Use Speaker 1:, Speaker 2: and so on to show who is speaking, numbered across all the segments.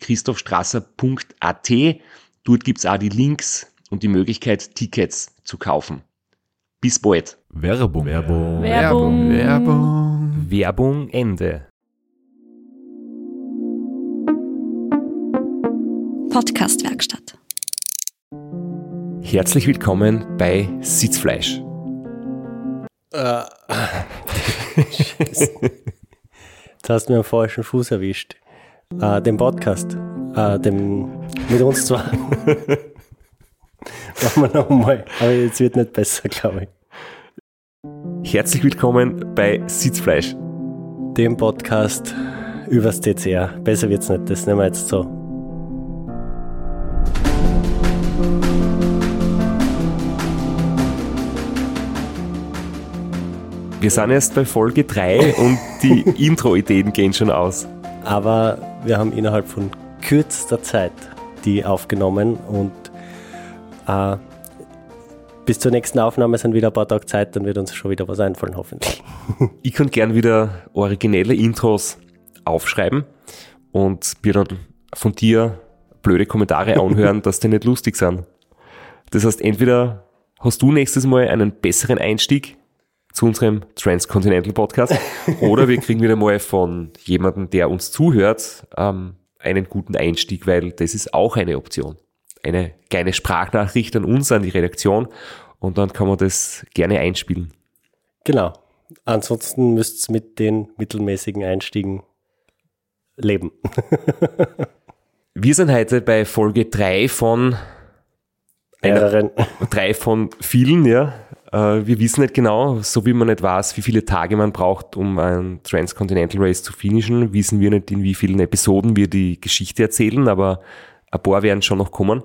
Speaker 1: www.christophstrasser.at. Dort gibt's auch die Links und die Möglichkeit, Tickets zu kaufen. Bis bald.
Speaker 2: Werbung.
Speaker 3: Werbung.
Speaker 4: Werbung.
Speaker 3: Werbung.
Speaker 1: Werbung Ende.
Speaker 5: Podcastwerkstatt.
Speaker 1: Herzlich willkommen bei Sitzfleisch.
Speaker 6: Äh. Scheiße. Jetzt hast du mir am falschen Fuß erwischt. Äh, den Podcast. Äh, dem, mit uns zwar. Machen wir nochmal. Aber jetzt wird nicht besser, glaube ich.
Speaker 1: Herzlich willkommen bei Sitzfleisch.
Speaker 6: Dem Podcast übers TCR. Besser wird's nicht. Das nehmen wir jetzt so.
Speaker 1: Wir sind erst bei Folge 3 und die Intro-Ideen gehen schon aus.
Speaker 6: Aber wir haben innerhalb von kürzester Zeit die aufgenommen und äh, bis zur nächsten Aufnahme sind wieder ein paar Tage Zeit, dann wird uns schon wieder was einfallen, hoffentlich.
Speaker 1: Ich kann gern wieder originelle Intros aufschreiben und mir dann von dir blöde Kommentare anhören, dass die nicht lustig sind. Das heißt, entweder hast du nächstes Mal einen besseren Einstieg zu unserem Transcontinental Podcast oder wir kriegen wieder mal von jemandem, der uns zuhört, ähm, einen guten Einstieg, weil das ist auch eine Option. Eine kleine Sprachnachricht an uns, an die Redaktion und dann kann man das gerne einspielen.
Speaker 6: Genau. Ansonsten müsst ihr mit den mittelmäßigen Einstiegen leben.
Speaker 1: Wir sind heute bei Folge 3 von einer,
Speaker 6: Mehreren.
Speaker 1: drei von vielen, ja. Äh, Wir wissen nicht genau, so wie man nicht weiß, wie viele Tage man braucht, um ein Transcontinental Race zu finishen, wissen wir nicht, in wie vielen Episoden wir die Geschichte erzählen, aber ein paar werden schon noch kommen.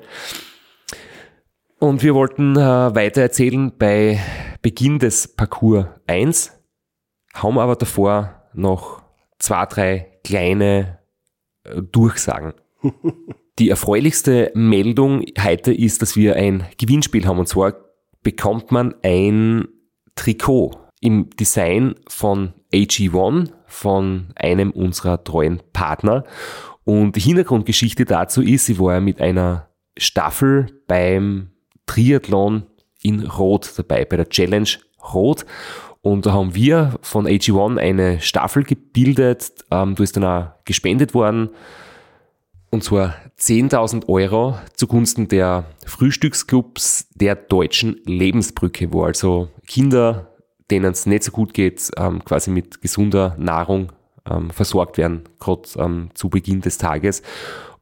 Speaker 1: Und wir wollten äh, weiter erzählen bei Beginn des Parcours 1, haben aber davor noch zwei, drei kleine äh, Durchsagen. Die erfreulichste Meldung heute ist, dass wir ein Gewinnspiel haben. Und zwar bekommt man ein Trikot im Design von AG1, von einem unserer treuen Partner. Und die Hintergrundgeschichte dazu ist, sie war ja mit einer Staffel beim Triathlon in Rot dabei, bei der Challenge Rot. Und da haben wir von AG1 eine Staffel gebildet. Ähm, da ist dann auch gespendet worden. Und zwar 10.000 Euro zugunsten der Frühstücksclubs der deutschen Lebensbrücke, wo also Kinder, denen es nicht so gut geht, ähm, quasi mit gesunder Nahrung ähm, versorgt werden, gerade ähm, zu Beginn des Tages.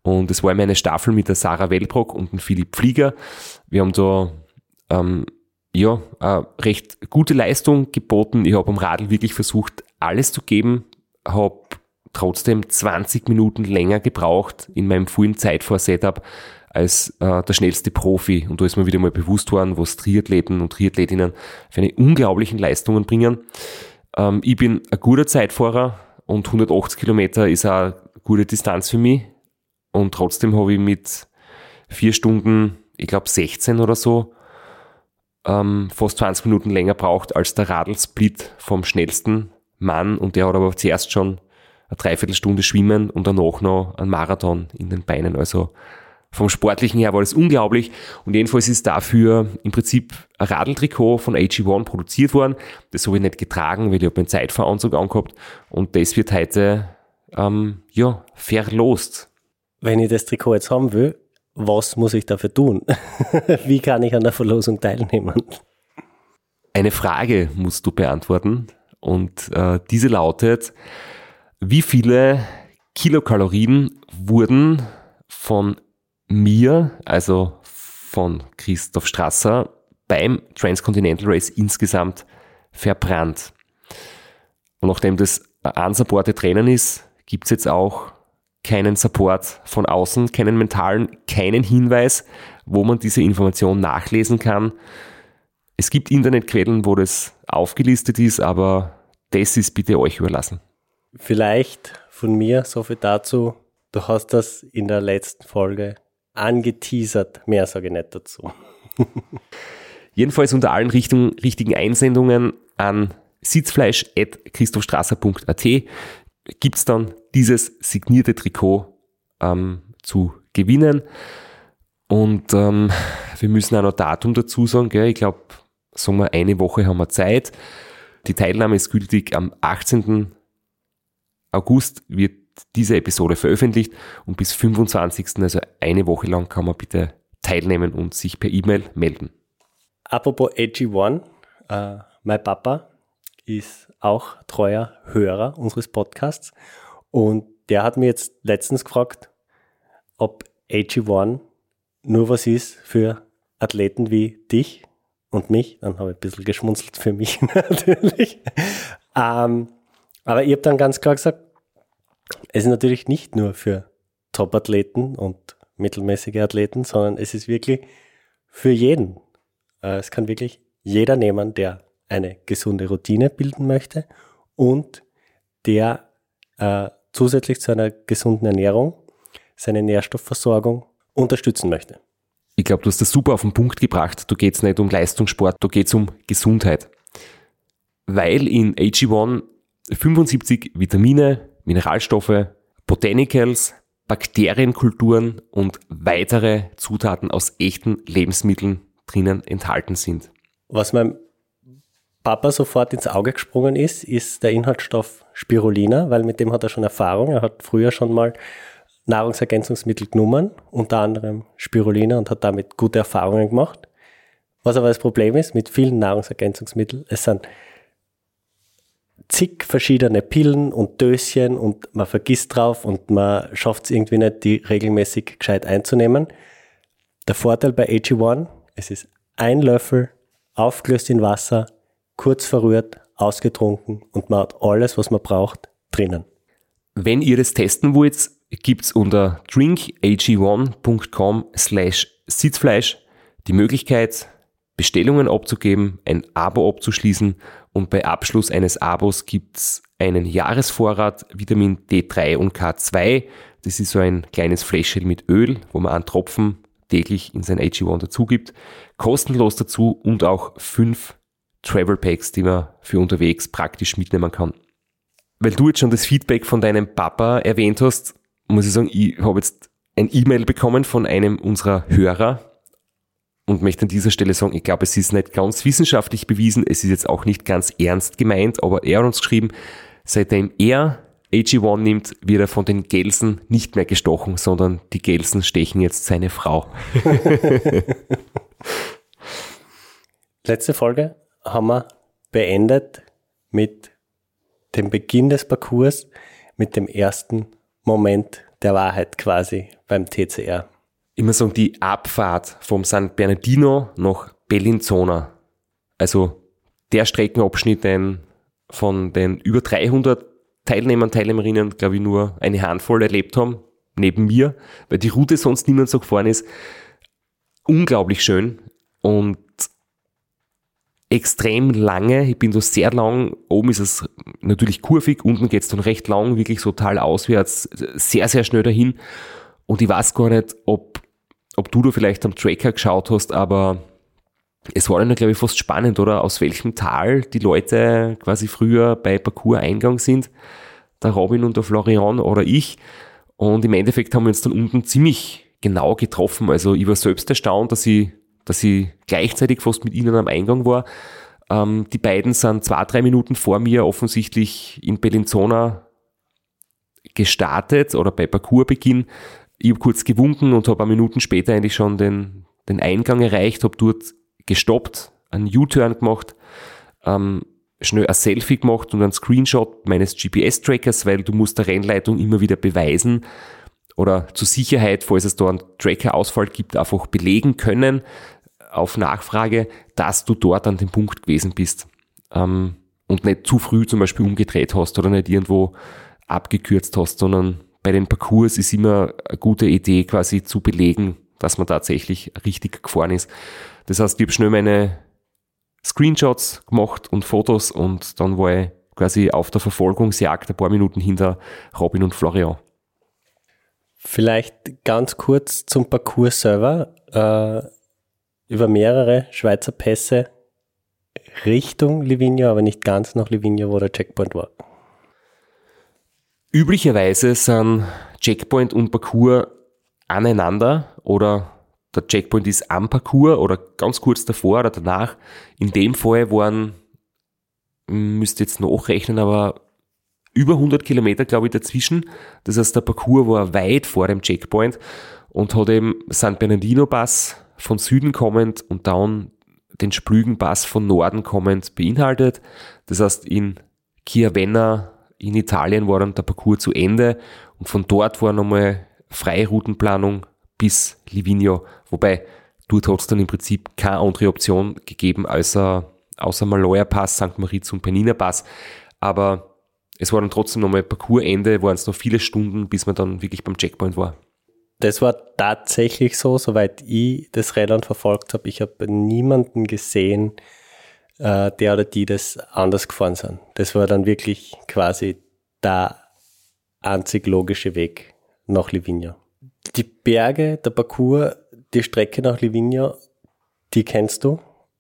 Speaker 1: Und es war immer eine Staffel mit der Sarah Wellbrock und dem Philipp Flieger. Wir haben da ähm, ja, eine recht gute Leistung geboten. Ich habe am Radl wirklich versucht, alles zu geben, habe trotzdem 20 Minuten länger gebraucht in meinem vollen Zeitfahr-Setup als äh, der schnellste Profi. Und da ist mir wieder mal bewusst worden, was Triathleten und Triathletinnen für eine unglaublichen Leistungen bringen. Ähm, ich bin ein guter Zeitfahrer und 180 Kilometer ist eine gute Distanz für mich. Und trotzdem habe ich mit vier Stunden, ich glaube 16 oder so, ähm, fast 20 Minuten länger braucht als der Radlsplit vom schnellsten Mann. Und der hat aber zuerst schon eine Dreiviertelstunde schwimmen und danach noch einen Marathon in den Beinen. Also vom Sportlichen her war das unglaublich. Und jedenfalls ist dafür im Prinzip ein Radltrikot von AG1 produziert worden. Das habe ich nicht getragen, weil ich habe einen Zeitfahranzug angehabt. Und das wird heute ähm, ja, verlost.
Speaker 6: wenn ich das Trikot jetzt haben will, was muss ich dafür tun? Wie kann ich an der Verlosung teilnehmen?
Speaker 1: Eine Frage musst du beantworten und äh, diese lautet, wie viele Kilokalorien wurden von mir, also von Christoph Strasser, beim Transcontinental Race insgesamt verbrannt? Und nachdem das unsupported Rennen ist, gibt es jetzt auch keinen Support von außen, keinen mentalen, keinen Hinweis, wo man diese Information nachlesen kann. Es gibt Internetquellen, wo das aufgelistet ist, aber das ist bitte euch überlassen.
Speaker 6: Vielleicht von mir so viel dazu. Du hast das in der letzten Folge angeteasert. Mehr sage ich nicht dazu.
Speaker 1: Jedenfalls unter allen Richtung, richtigen Einsendungen an sitzfleisch.christophstrasser.at gibt es dann dieses signierte Trikot ähm, zu gewinnen. Und ähm, wir müssen auch noch Datum dazu sagen. Gell? Ich glaube, sagen wir, eine Woche haben wir Zeit. Die Teilnahme ist gültig am 18. August wird diese Episode veröffentlicht und bis 25. also eine Woche lang kann man bitte teilnehmen und sich per E-Mail melden.
Speaker 6: Apropos AG1, äh, mein Papa ist auch treuer Hörer unseres Podcasts und der hat mir jetzt letztens gefragt, ob AG1 nur was ist für Athleten wie dich und mich. Dann habe ich ein bisschen geschmunzelt für mich natürlich. Ähm, aber ich habe dann ganz klar gesagt, es ist natürlich nicht nur für Top-Athleten und mittelmäßige Athleten, sondern es ist wirklich für jeden. Äh, es kann wirklich jeder nehmen, der eine gesunde Routine bilden möchte und der äh, zusätzlich zu einer gesunden Ernährung seine Nährstoffversorgung unterstützen möchte.
Speaker 1: Ich glaube, du hast das super auf den Punkt gebracht. Da geht es nicht um Leistungssport, da geht es um Gesundheit. Weil in AG1 75 Vitamine, Mineralstoffe, Botanicals, Bakterienkulturen und weitere Zutaten aus echten Lebensmitteln drinnen enthalten sind.
Speaker 6: Was meinem Papa sofort ins Auge gesprungen ist, ist der Inhaltsstoff Spirulina, weil mit dem hat er schon Erfahrung. Er hat früher schon mal Nahrungsergänzungsmittel genommen, unter anderem Spirulina und hat damit gute Erfahrungen gemacht. Was aber das Problem ist mit vielen Nahrungsergänzungsmitteln, es sind zig verschiedene Pillen und Döschen und man vergisst drauf und man schafft es irgendwie nicht, die regelmäßig gescheit einzunehmen. Der Vorteil bei AG1, es ist ein Löffel aufgelöst in Wasser, kurz verrührt, ausgetrunken und man hat alles, was man braucht, drinnen.
Speaker 1: Wenn ihr das testen wollt, gibt's unter drinkag1.com slash Sitzfleisch die Möglichkeit, Bestellungen abzugeben, ein Abo abzuschließen und bei Abschluss eines Abos gibt's einen Jahresvorrat Vitamin D3 und K2. Das ist so ein kleines Fläschchen mit Öl, wo man einen Tropfen täglich in sein AG1 dazu gibt. Kostenlos dazu und auch fünf Travel Packs, die man für unterwegs praktisch mitnehmen kann. Weil du jetzt schon das Feedback von deinem Papa erwähnt hast, muss ich sagen, ich habe jetzt ein E-Mail bekommen von einem unserer Hörer, und möchte an dieser Stelle sagen, ich glaube, es ist nicht ganz wissenschaftlich bewiesen, es ist jetzt auch nicht ganz ernst gemeint, aber er hat uns geschrieben, seitdem er AG1 nimmt, wird er von den Gelsen nicht mehr gestochen, sondern die Gelsen stechen jetzt seine Frau.
Speaker 6: Letzte Folge haben wir beendet mit dem Beginn des Parcours, mit dem ersten Moment der Wahrheit quasi beim TCR
Speaker 1: ich muss sagen, die Abfahrt vom San Bernardino nach Bellinzona, also der Streckenabschnitt, den von den über 300 Teilnehmern, Teilnehmerinnen, glaube ich, nur eine Handvoll erlebt haben, neben mir, weil die Route sonst niemand so gefahren ist. Unglaublich schön und extrem lange. Ich bin da sehr lang. Oben ist es natürlich kurvig, unten geht es dann recht lang, wirklich so talauswärts, sehr, sehr schnell dahin. Und ich weiß gar nicht, ob ob du da vielleicht am Tracker geschaut hast, aber es war dann, glaube ich, fast spannend, oder? Aus welchem Tal die Leute quasi früher bei Parcours-Eingang sind. Der Robin und der Florian oder ich. Und im Endeffekt haben wir uns dann unten ziemlich genau getroffen. Also ich war selbst erstaunt, dass ich, dass ich gleichzeitig fast mit ihnen am Eingang war. Ähm, die beiden sind zwei, drei Minuten vor mir offensichtlich in Bellinzona gestartet oder bei Parcoursbeginn Ich habe kurz gewunken und habe Minuten später eigentlich schon den, den Eingang erreicht, habe dort gestoppt, einen U-Turn gemacht, ähm, schnell ein Selfie gemacht und einen Screenshot meines GPS-Trackers, weil du musst der Rennleitung immer wieder beweisen oder zur Sicherheit, falls es da einen Tracker-Ausfall gibt, einfach belegen können auf Nachfrage, dass du dort an dem Punkt gewesen bist ähm, und nicht zu früh zum Beispiel umgedreht hast oder nicht irgendwo abgekürzt hast, sondern bei den Parcours ist immer eine gute Idee quasi zu belegen, dass man tatsächlich richtig gefahren ist. Das heißt, ich habe schnell meine Screenshots gemacht und Fotos und dann war ich quasi auf der Verfolgungsjagd ein paar Minuten hinter Robin und Florian.
Speaker 6: Vielleicht ganz kurz zum Parcours selber. Äh, über mehrere Schweizer Pässe Richtung Livigno, aber nicht ganz nach Livigno, wo der Checkpoint war.
Speaker 1: Üblicherweise sind Checkpoint und Parcours aneinander oder der Checkpoint ist am Parcours oder ganz kurz davor oder danach. In dem Fall waren, müsst ihr jetzt nachrechnen, aber über 100 Kilometer, glaube ich, dazwischen. Das heißt, der Parcours war weit vor dem Checkpoint und hat eben San Bernardino Pass von Süden kommend und dann den Splügen Pass von Norden kommend beinhaltet. Das heißt, in Chiavenna in Italien war dann der Parcours zu Ende und von dort war nochmal Freiroutenplanung bis Livigno, wobei dort hat es dann im Prinzip keine andere Option gegeben, außer, außer Maloja Pass, St. Moritz und Penina Pass. Aber es war dann trotzdem nochmal Parcoursende, waren es noch viele Stunden, bis man dann wirklich beim Checkpoint war.
Speaker 6: Das war tatsächlich so, soweit ich das Rennen verfolgt habe. Ich habe niemanden gesehen, äh, der oder die das anders gefahren sind. Das war dann wirklich quasi der einzig logische Weg nach Livigno. Die Berge, der Parcours, die Strecke nach Livigno, die kennst du.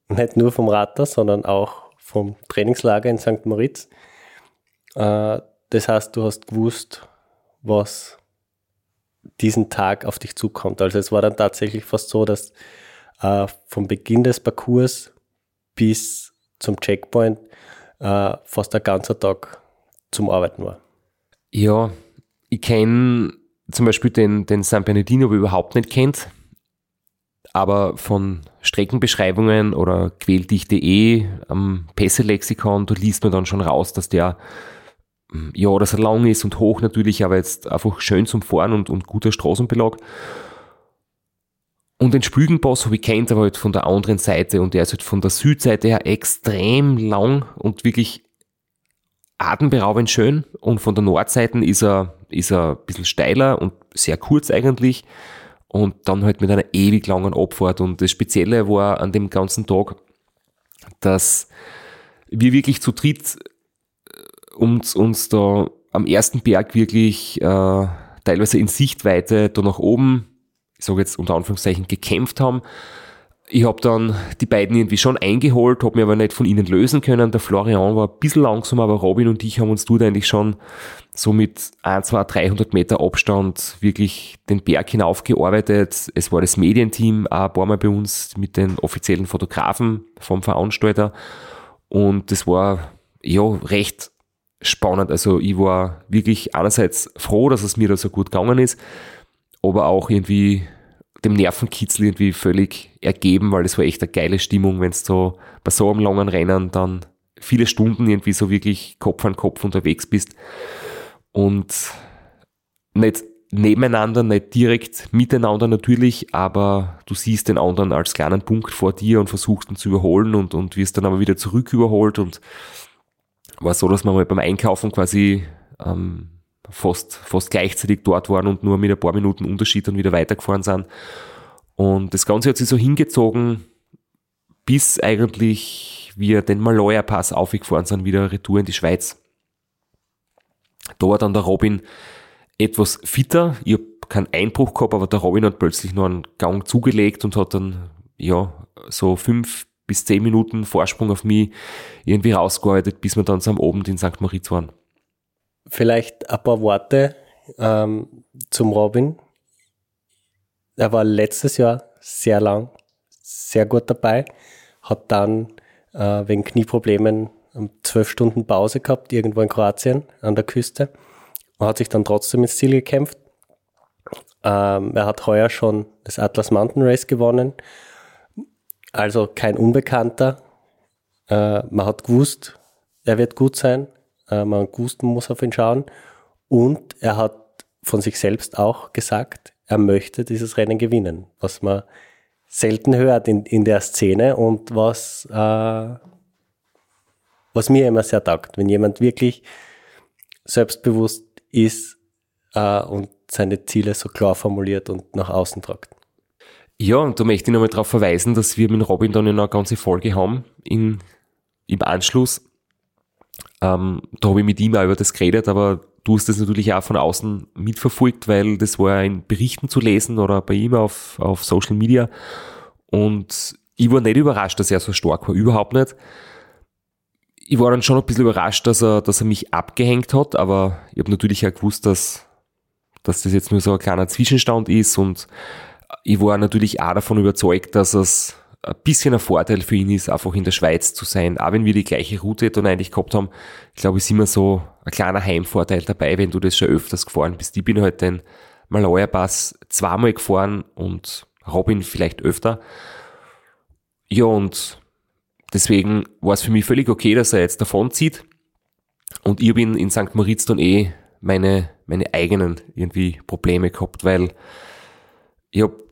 Speaker 6: Nicht nur vom Ratter, sondern auch vom Trainingslager in St. Moritz. Äh, das heißt, du hast gewusst, was diesen Tag auf dich zukommt. Also es war dann tatsächlich fast so, dass äh, vom Beginn des Parcours bis zum Checkpoint äh, fast der ganze Tag zum Arbeiten war.
Speaker 1: Ja, ich kenne zum Beispiel den, den San Bernardino überhaupt nicht kennt, aber von Streckenbeschreibungen oder quäldicht.de am Pässe-Lexikon, da liest man dann schon raus, dass der ja, dass er lang ist und hoch natürlich, aber jetzt einfach schön zum Fahren und, und guter Straßenbelag. Und den Spügenpass habe ich kennt, aber halt von der anderen Seite und der ist halt von der Südseite her extrem lang und wirklich atemberaubend schön. Und von der Nordseite ist er, ist er ein bisschen steiler und sehr kurz eigentlich. Und dann halt mit einer ewig langen Abfahrt. Und das Spezielle war an dem ganzen Tag, dass wir wirklich zu dritt uns, uns da am ersten Berg wirklich äh, teilweise in Sichtweite da nach oben, ich sage jetzt unter Anführungszeichen, gekämpft haben. Ich habe dann die beiden irgendwie schon eingeholt, habe mir aber nicht von ihnen lösen können. Der Florian war ein bisschen langsam, aber Robin und ich haben uns dort eigentlich schon so mit 1, 2, 300 Meter Abstand wirklich den Berg hinaufgearbeitet. Es war das Medienteam auch ein paar Mal bei uns mit den offiziellen Fotografen vom Veranstalter. Und das war ja recht spannend. Also ich war wirklich einerseits froh, dass es mir da so gut gegangen ist, aber auch irgendwie dem Nervenkitzel irgendwie völlig ergeben, weil es war echt eine geile Stimmung, wenn es so bei so einem langen Rennen dann viele Stunden irgendwie so wirklich Kopf an Kopf unterwegs bist und nicht nebeneinander, nicht direkt miteinander natürlich, aber du siehst den anderen als kleinen Punkt vor dir und versuchst ihn zu überholen und, und wirst dann aber wieder zurück überholt und war so, dass wir mal beim Einkaufen quasi ähm, fast, fast gleichzeitig dort waren und nur mit ein paar Minuten Unterschied dann wieder weitergefahren sind. Und das Ganze hat sich so hingezogen, bis eigentlich wir den Maloja Pass aufgefahren sind, wieder retour in die Schweiz. Da war dann der Robin etwas fitter. Ich habe keinen Einbruch gehabt, aber der Robin hat plötzlich noch einen Gang zugelegt und hat dann ja so fünf bis zehn Minuten Vorsprung auf mich irgendwie rausgearbeitet, bis wir dann am Abend in St. Moritz waren.
Speaker 6: Vielleicht ein paar Worte ähm, zum Robin. Er war letztes Jahr sehr lang, sehr gut dabei, hat dann äh, wegen Knieproblemen zwölf Stunden Pause gehabt, irgendwo in Kroatien an der Küste und hat sich dann trotzdem ins Ziel gekämpft. Ähm, er hat heuer schon das Atlas Mountain Race gewonnen. Also kein Unbekannter. Äh, man hat gewusst, er wird gut sein. Äh, man man muss auf ihn schauen. Und er hat von sich selbst auch gesagt, er möchte dieses Rennen gewinnen, was man selten hört in, in der Szene und was, äh, was mir immer sehr taugt, wenn jemand wirklich selbstbewusst ist äh, und seine Ziele so klar formuliert und nach außen tragt.
Speaker 1: Ja, und da möchte ich nochmal darauf verweisen, dass wir mit Robin dann eine ganze Folge haben in, im Anschluss. Ähm, da habe ich mit ihm auch über das geredet, aber du hast das natürlich auch von außen mitverfolgt, weil das war in Berichten zu lesen oder bei ihm auf, auf Social Media. Und ich war nicht überrascht, dass er so stark war, überhaupt nicht. Ich war dann schon ein bisschen überrascht, dass er, dass er mich abgehängt hat, aber ich habe natürlich auch gewusst, dass, dass das jetzt nur so ein kleiner Zwischenstand ist und ich war natürlich auch davon überzeugt, dass es ein bisschen ein Vorteil für ihn ist, einfach in der Schweiz zu sein. Auch wenn wir die gleiche Route dann eigentlich gehabt haben, ich glaube, ist immer so ein kleiner Heimvorteil dabei, wenn du das schon öfters gefahren bist. Ich bin halt den Malaya Pass zweimal gefahren und Robin vielleicht öfter. Ja, und deswegen war es für mich völlig okay, dass er jetzt davon zieht. Und ich bin in St. Moritz dann eh meine, meine eigenen irgendwie Probleme gehabt, weil ich habe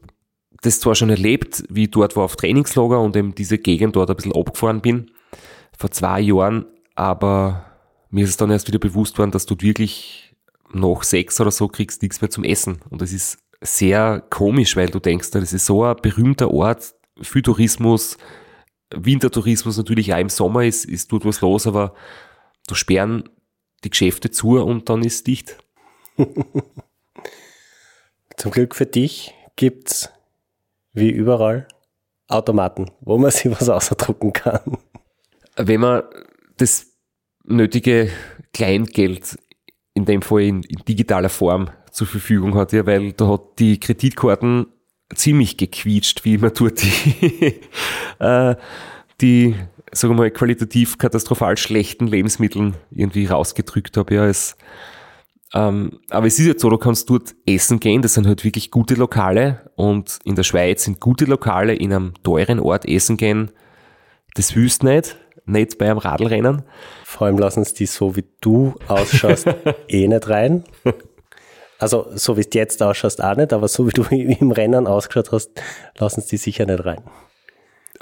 Speaker 1: das zwar schon erlebt, wie ich dort war auf Trainingslager und eben diese Gegend dort ein bisschen abgefahren bin, vor zwei Jahren, aber mir ist es dann erst wieder bewusst worden, dass du wirklich nach sechs oder so kriegst nichts mehr zum Essen. Und das ist sehr komisch, weil du denkst, das ist so ein berühmter Ort für Tourismus, Wintertourismus natürlich auch im Sommer ist, ist dort was los, aber da sperren die Geschäfte zu und dann ist dicht.
Speaker 6: Zum Glück für dich gibt's wie überall Automaten, wo man sich was ausdrucken kann.
Speaker 1: Wenn man das nötige Kleingeld in dem Fall in, in digitaler Form zur Verfügung hat, ja, weil da hat die Kreditkarten ziemlich gequietscht, wie man dort die, äh, die sagen wir mal, qualitativ katastrophal schlechten Lebensmitteln irgendwie rausgedrückt habe. Ja, ähm, aber es ist jetzt so, du kannst dort essen gehen, das sind halt wirklich gute Lokale und in der Schweiz sind gute Lokale in einem teuren Ort essen gehen, das willst nicht, nicht bei einem Radlrennen.
Speaker 6: Vor allem lassen sie die so wie du ausschaust eh nicht rein. Also so wie es jetzt ausschaust auch nicht, aber so wie du im Rennen ausgeschaut hast, lassen sie die sicher nicht rein.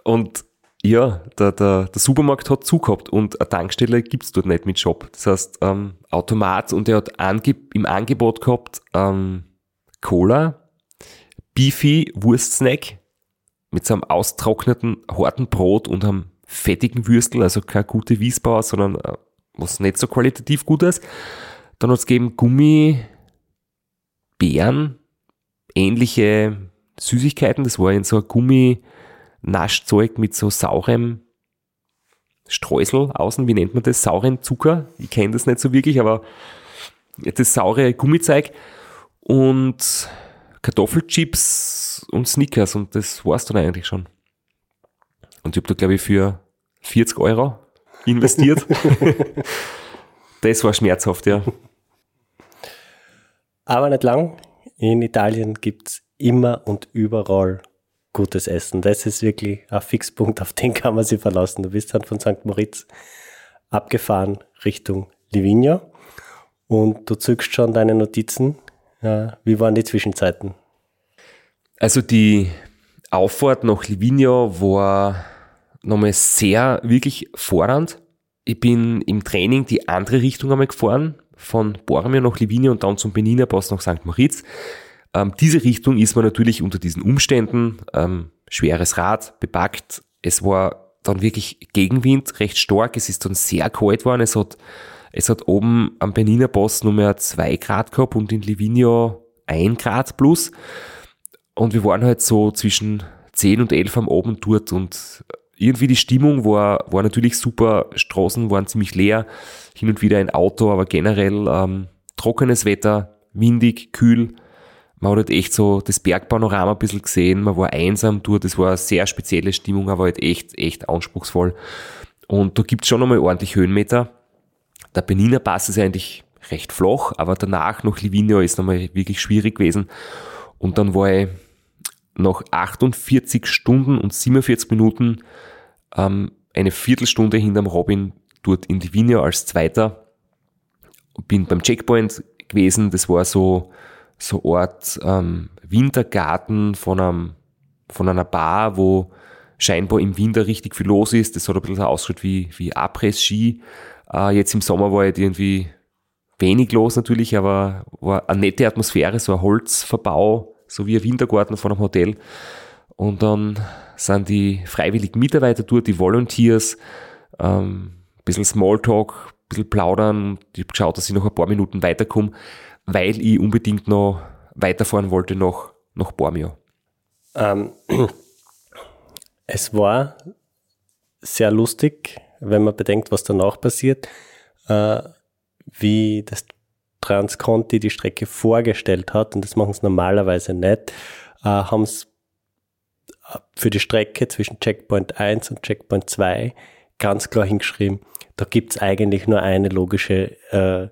Speaker 1: Und ja, der, der, der Supermarkt hat zugehabt und eine Tankstelle gibt's dort nicht mit Shop. Das heißt, ähm, Automat und er hat ange im Angebot gehabt ähm, Cola, Beefy Wurstsnack mit so einem austrockneten, harten Brot und einem fettigen Würstel, also keine gute Wiesbauer, sondern äh, was nicht so qualitativ gut ist. Dann hat's gegeben Gummi, Beeren, ähnliche Süßigkeiten. Das war in so ein Gummi, Naschzeug mit so saurem Streusel außen, wie nennt man das? Sauren Zucker. Ich kenne das nicht so wirklich, aber das saure Gummizeug und Kartoffelchips und Snickers und das war's dann eigentlich schon. Und ich habe da, glaube ich, für 40 Euro investiert. das war schmerzhaft, ja.
Speaker 6: Aber nicht lang. In Italien gibt's immer und überall gutes Essen. Das ist wirklich ein Fixpunkt, auf den kann man sich verlassen. Du bist dann von St. Moritz abgefahren Richtung Livigno und du zückst schon deine Notizen. Wie waren die Zwischenzeiten?
Speaker 1: Also die Auffahrt nach Livigno war nochmal sehr, wirklich fordernd. Ich bin im Training die andere Richtung einmal gefahren, von Bormio nach Livigno und dann zum Benina Pass nach St. Moritz. Ähm, diese Richtung ist man natürlich unter diesen Umständen, ähm, schweres Rad, bepackt. Es war dann wirklich Gegenwind, recht stark. Es ist dann sehr kalt geworden. Es hat, es hat oben am Benina Pass nur mehr zwei Grad gehabt und in Livigno ein Grad plus. Und wir waren halt so zwischen 10 und 11 am Abend dort und irgendwie die Stimmung war, war natürlich super. Straßen waren ziemlich leer, hin und wieder ein Auto, aber generell ähm, trockenes Wetter, windig, kühl. Man hat halt echt so das Bergpanorama ein bisschen gesehen, man war einsam dort, das war eine sehr spezielle Stimmung, aber halt echt, echt anspruchsvoll. Und da gibt's schon einmal ordentlich Höhenmeter. Der Beniner Pass ist eigentlich recht flach, aber danach nach Livigno ist nochmal wirklich schwierig gewesen. Und dann war ich nach 48 Stunden und 47 Minuten ähm, eine Viertelstunde hinterm Robin dort in Divino als Zweiter. Bin beim Checkpoint gewesen. Das war so so Art ähm, Wintergarten von, einem, von einer Bar, wo scheinbar im Winter richtig viel los ist. Das hat ein bisschen ausgeschaut wie, wie Abriss-Ski. Äh, jetzt im Sommer war halt irgendwie wenig los natürlich, aber war eine nette Atmosphäre, so ein Holzverbau, so wie ein Wintergarten von einem Hotel. Und dann sind die freiwilligen Mitarbeiter dort, die Volunteers, ähm, ein bisschen Smalltalk, ein bisschen plaudern. Ich habe geschaut, dass ich noch ein paar Minuten weiterkomme weil ich unbedingt noch weiterfahren wollte nach, nach Bormio.
Speaker 6: Ähm, es war sehr lustig, wenn man bedenkt, was danach passiert, äh, wie das Transconti die Strecke vorgestellt hat, und das machen sie normalerweise nicht, äh, haben es für die Strecke zwischen Checkpoint 1 und Checkpoint 2 ganz klar hingeschrieben, da gibt es eigentlich nur eine logische äh,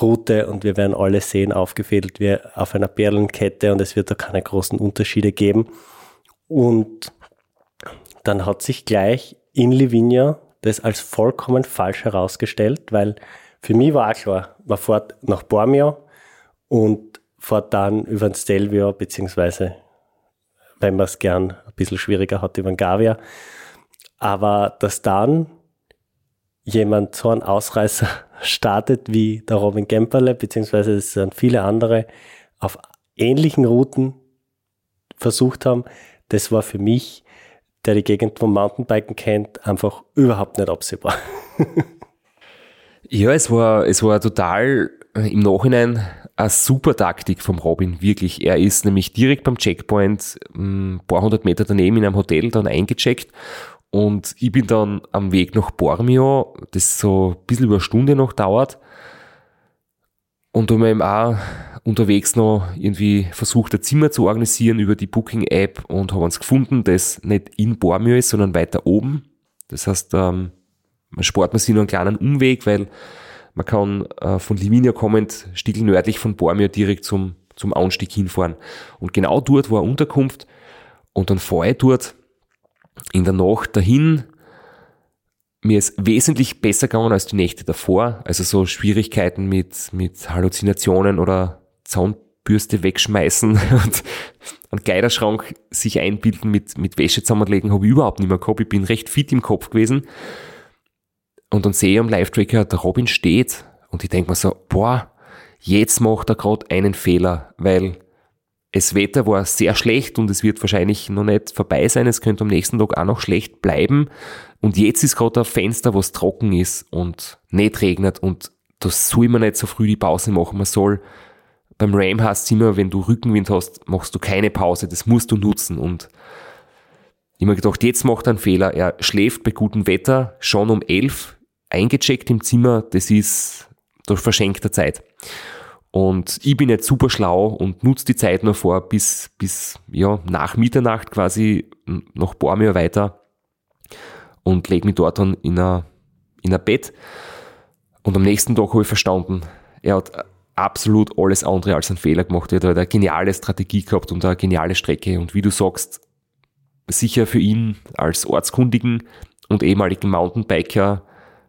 Speaker 6: Route und wir werden alle sehen, aufgefädelt wie auf einer Perlenkette und es wird da keine großen Unterschiede geben. Und dann hat sich gleich in Livigno das als vollkommen falsch herausgestellt, weil für mich war auch klar, man fährt nach Bormio und fährt dann über den Stelvio, beziehungsweise, wenn man es gern ein bisschen schwieriger hat, über den Gavia. Aber dass dann jemand so einen Ausreißer startet wie der Robin Gemperle, beziehungsweise es sind viele andere auf ähnlichen Routen versucht haben, das war für mich, der die Gegend vom Mountainbiken kennt, einfach überhaupt nicht absehbar.
Speaker 1: ja, es war, es war total äh, im Nachhinein eine super Taktik vom Robin, wirklich. Er ist nämlich direkt beim Checkpoint ein paar hundert Meter daneben in einem Hotel dann eingecheckt und ich bin dann am Weg nach Bormio, das so ein bisschen über eine Stunde noch dauert. Und da haben wir eben auch unterwegs noch irgendwie versucht, ein Zimmer zu organisieren über die Booking-App und haben uns gefunden, das nicht in Bormio ist, sondern weiter oben. Das heißt, ähm, man spart man sich nur einen kleinen Umweg, weil man kann äh, von Livigno kommend Stickel nördlich von Bormio direkt zum, zum Anstieg hinfahren. Und genau dort war eine Unterkunft und dann fahre ich dort in der Nacht dahin. Mir ist wesentlich besser gegangen als die Nächte davor. Also so Schwierigkeiten mit, mit Halluzinationen oder Zahnbürste wegschmeißen und einen Kleiderschrank sich einbilden mit, mit Wäsche zusammenlegen, habe ich überhaupt nicht mehr gehabt. Ich bin recht fit im Kopf gewesen. Und dann sehe ich am Live-Tracker, der Robin steht und ich denke mir so, boah, jetzt macht er gerade einen Fehler, weil das Wetter war sehr schlecht und es wird wahrscheinlich noch nicht vorbei sein. Es könnte am nächsten Tag auch noch schlecht bleiben. Und jetzt ist gerade ein Fenster, was trocken ist und nicht regnet und da soll man nicht so früh die Pause machen. Man soll beim Ram hast immer, wenn du Rückenwind hast, machst du keine Pause. Das musst du nutzen. Und ich habe gedacht, jetzt macht er einen Fehler. Er schläft bei gutem Wetter schon um elf eingecheckt im Zimmer. Das ist durch verschenkte Zeit. Und ich bin jetzt super schlau und nutze die Zeit noch vor bis, bis ja, nach Mitternacht quasi nach Bormio weiter und lege mich dort dann in ein, in ein Bett. Und am nächsten Tag habe ich verstanden, er hat absolut alles andere als einen Fehler gemacht. Er hat eine geniale Strategie gehabt und eine geniale Strecke. Und wie du sagst, sicher für ihn als Ortskundigen und ehemaligen Mountainbiker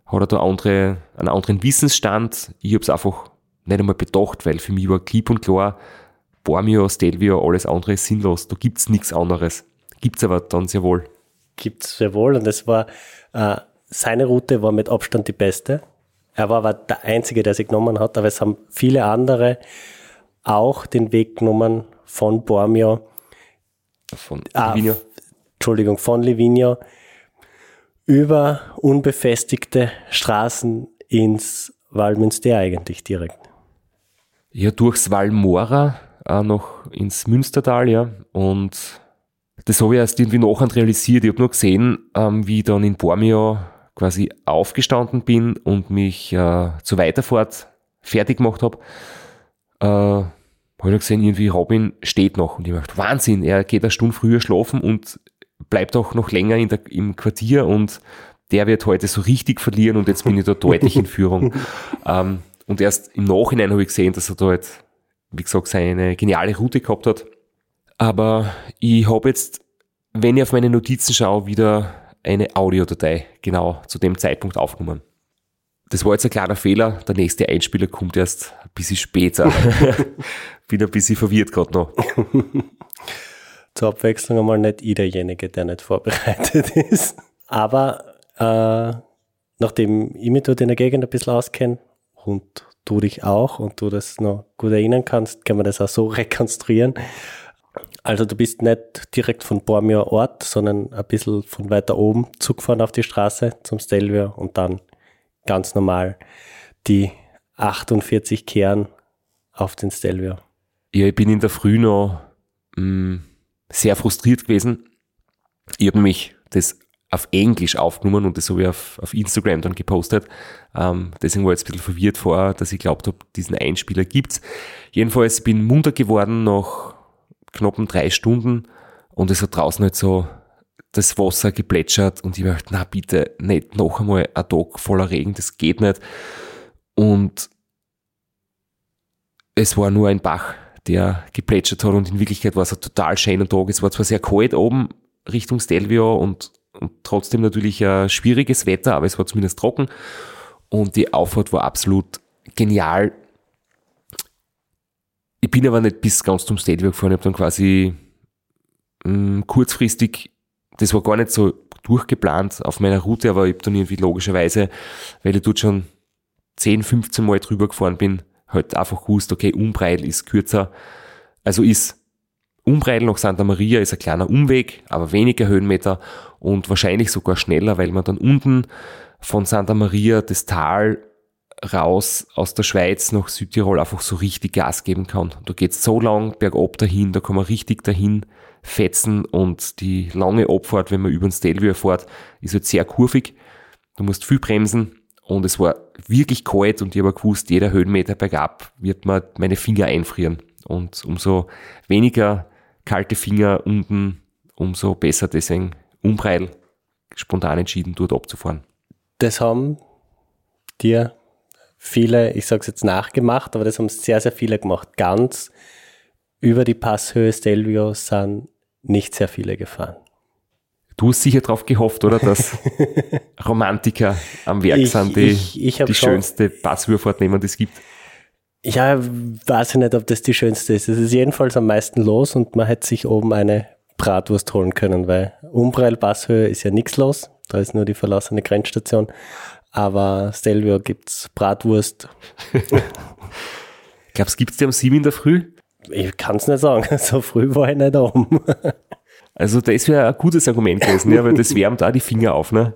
Speaker 1: hat er da andere, einen anderen Wissensstand. Ich habe es einfach nicht einmal bedacht, weil für mich war klipp und klar, Bormio, Stelvio, alles andere ist sinnlos. Da gibt's nichts anderes. Gibt's aber dann sehr wohl.
Speaker 6: Gibt's sehr wohl und es war, äh, seine Route war mit Abstand die beste. Er war aber der Einzige, der sie genommen hat, aber es haben viele andere auch den Weg genommen von Bormio.
Speaker 1: Von
Speaker 6: ah, Livigno. Entschuldigung, von Livigno über unbefestigte Straßen ins Walmünster eigentlich direkt.
Speaker 1: Ja, durchs Walmora auch noch ins Münstertal, ja. Und das habe ich erst irgendwie nachher realisiert. Ich habe nur gesehen, ähm, wie ich dann in Bormio quasi aufgestanden bin und mich äh, zur Weiterfahrt fertig gemacht habe. Äh, habe ich gesehen, irgendwie Robin steht noch. Und ich dachte, Wahnsinn, er geht eine Stunde früher schlafen und bleibt auch noch länger in der, im Quartier und der wird heute so richtig verlieren und jetzt bin ich da deutlich in Führung. Ähm, und erst im Nachhinein habe ich gesehen, dass er da halt, wie gesagt, seine geniale Route gehabt hat. Aber ich habe jetzt, wenn ich auf meine Notizen schaue, wieder eine Audiodatei genau zu dem Zeitpunkt aufgenommen. Das war jetzt ein kleiner Fehler. Der nächste Einspieler kommt erst ein bisschen später. Bin ein bisschen verwirrt gerade noch.
Speaker 6: Zur Abwechslung einmal nicht ich derjenige, der nicht vorbereitet ist. Aber äh, nachdem ich mich dort in der Gegend ein bisschen auskenne und du dich auch und du das noch gut erinnern kannst, kann man das auch so rekonstruieren. Also du bist nicht direkt von Bormio Ort, sondern ein bisschen von weiter oben Zug gefahren auf die Straße zum Stelvio und dann ganz normal die 48 Kehren auf den Stelvio.
Speaker 1: Ja, ich bin in der Früh noch mh, sehr frustriert gewesen. Ich habe nämlich das auf Englisch aufgenommen und das habe ich auf, auf Instagram dann gepostet. Ähm, deswegen war ich jetzt ein bisschen verwirrt vor, dass ich glaubt habe, diesen Einspieler gibt's. Jedenfalls bin ich munter geworden nach knappen drei Stunden und es hat draußen halt so das Wasser geplätschert und ich mir na bitte, nicht noch einmal ein Tag voller Regen, das geht nicht. Und es war nur ein Bach, der geplätschert hat und in Wirklichkeit war es ein total schöner Tag. Es war zwar sehr kalt oben Richtung Stelvio und, und trotzdem natürlich ein schwieriges Wetter, aber es war zumindest trocken und die Auffahrt war absolut genial. Ich bin aber nicht bis ganz zum Stelvio gefahren, ich habe dann quasi mh, kurzfristig, das war gar nicht so durchgeplant auf meiner Route, aber ich habe dann irgendwie logischerweise, weil ich dort schon 10, 15 Mal drüber gefahren bin, halt einfach gewusst, okay, Umbreil ist kürzer. Also ist Umbreil nach Santa Maria ist ein kleiner Umweg, aber weniger Höhenmeter und wahrscheinlich sogar schneller, weil man dann unten von Santa Maria das Tal raus aus der Schweiz nach Südtirol einfach so richtig Gas geben kann. Da geht's so lang bergab dahin, da kann man richtig dahin fetzen und die lange Abfahrt, wenn man über den Stelvio fährt, ist halt sehr kurvig. Du musst viel bremsen und es war wirklich kalt und ich habe gewusst, jeder Höhenmeter bergab wird mir meine Finger einfrieren. Und umso weniger kalte Finger unten, umso besser. Deswegen Umbreil spontan entschieden, dort abzufahren.
Speaker 6: Das haben dir viele, ich sage es jetzt nachgemacht, aber das haben sehr, sehr viele gemacht. Ganz über die Passhöhe Stelvio sind nicht sehr viele gefahren.
Speaker 1: Du hast sicher darauf gehofft, oder? Dass Romantiker am Werk
Speaker 6: Ich-
Speaker 1: sind, die
Speaker 6: ich- ich
Speaker 1: die
Speaker 6: schon-
Speaker 1: schönste Passwürfahrt nehmen, die es gibt.
Speaker 6: Ja, weiß ich nicht, ob das die schönste ist. Es ist jedenfalls am meisten los und man hätte sich oben eine Bratwurst holen können, weil Umbreil Basshöhe ist ja nichts los. Da ist nur die verlassene Grenzstation. Aber Stelvio gibt's Bratwurst.
Speaker 1: Glaubst gibt's die am 7 in der Früh?
Speaker 6: Ich kann's nicht sagen. So früh war ich nicht oben.
Speaker 1: Also das wäre ein gutes Argument gewesen, ja, weil das wärmt auch die Finger auf. Ne?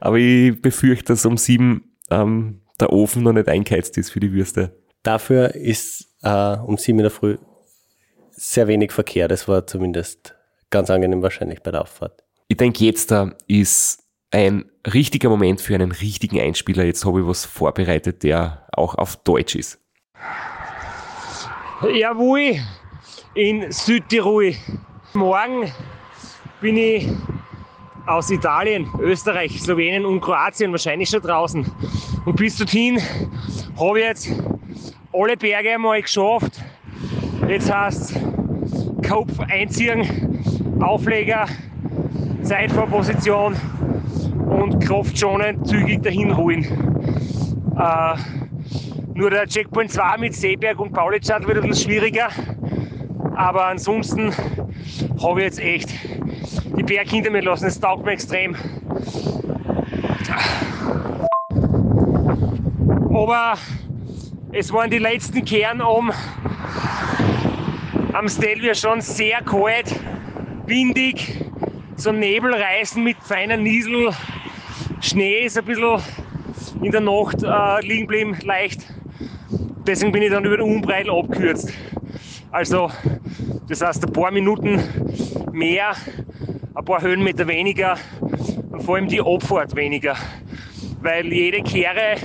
Speaker 1: Aber ich befürchte, dass um 7 ähm, der Ofen noch nicht eingeheizt ist für die Würste.
Speaker 6: Dafür ist äh, um sieben in der Früh sehr wenig Verkehr. Das war zumindest ganz angenehm wahrscheinlich bei der Auffahrt.
Speaker 1: Ich denke, jetzt da ist ein richtiger Moment für einen richtigen Einspieler. Jetzt habe ich was vorbereitet, der auch auf Deutsch ist.
Speaker 2: Jawohl, in Südtirol. Morgen bin ich aus Italien, Österreich, Slowenien und Kroatien wahrscheinlich schon draußen. Und bis dorthin habe ich jetzt alle Berge einmal geschafft. Jetzt heißt Kopf einziehen, Aufleger, Zeitfahrposition und kraftschonend zügig dahin holen. Äh, nur der Checkpoint 2 mit Seeberg und Paulitschad wird ein bisschen schwieriger. Aber ansonsten habe ich jetzt echt die Berg hinter mir lassen. Das taugt mir extrem. Aber es waren die letzten Kehren um am Stelvio schon sehr kalt, windig, so Nebelreißen mit feiner Niesel. Schnee ist ein bisschen in der Nacht äh, liegen geblieben, leicht. Deswegen bin ich dann über den Umbreil abgekürzt. Also, das heißt, ein paar Minuten mehr, ein paar Höhenmeter weniger und vor allem die Abfahrt weniger. Weil jede Kehre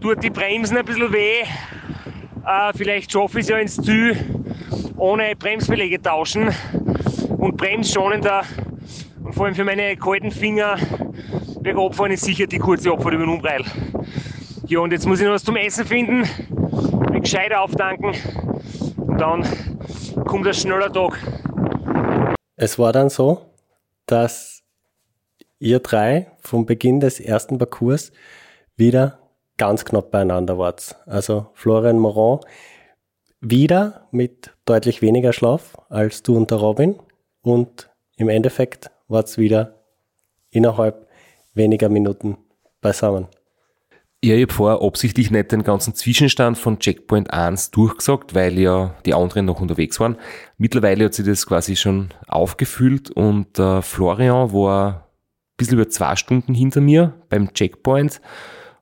Speaker 2: tut die Bremsen ein bisschen weh. Äh, vielleicht schaffe ich es ja ins Ziel ohne Bremsbeläge tauschen und bremsschonender und vor allem für meine kalten Finger bergab fahren ist sicher die kurze Abfahrt über den Umbreil. Ja, und jetzt muss ich noch was zum Essen finden, mich gescheit auftanken und dann kommt ein schneller Tag.
Speaker 6: Es war dann so, dass ihr drei vom Beginn des ersten Parcours wieder ganz knapp beieinander wart. Also Florian Moran wieder mit deutlich weniger Schlaf als du und der Robin und im Endeffekt war es wieder innerhalb weniger Minuten beisammen.
Speaker 1: Ja, ich habe vorher absichtlich nicht den ganzen Zwischenstand von Checkpoint 1 durchgesagt, weil ja die anderen noch unterwegs waren. Mittlerweile hat sich das quasi schon aufgefüllt und äh, Florian war ein bisschen über zwei Stunden hinter mir beim Checkpoint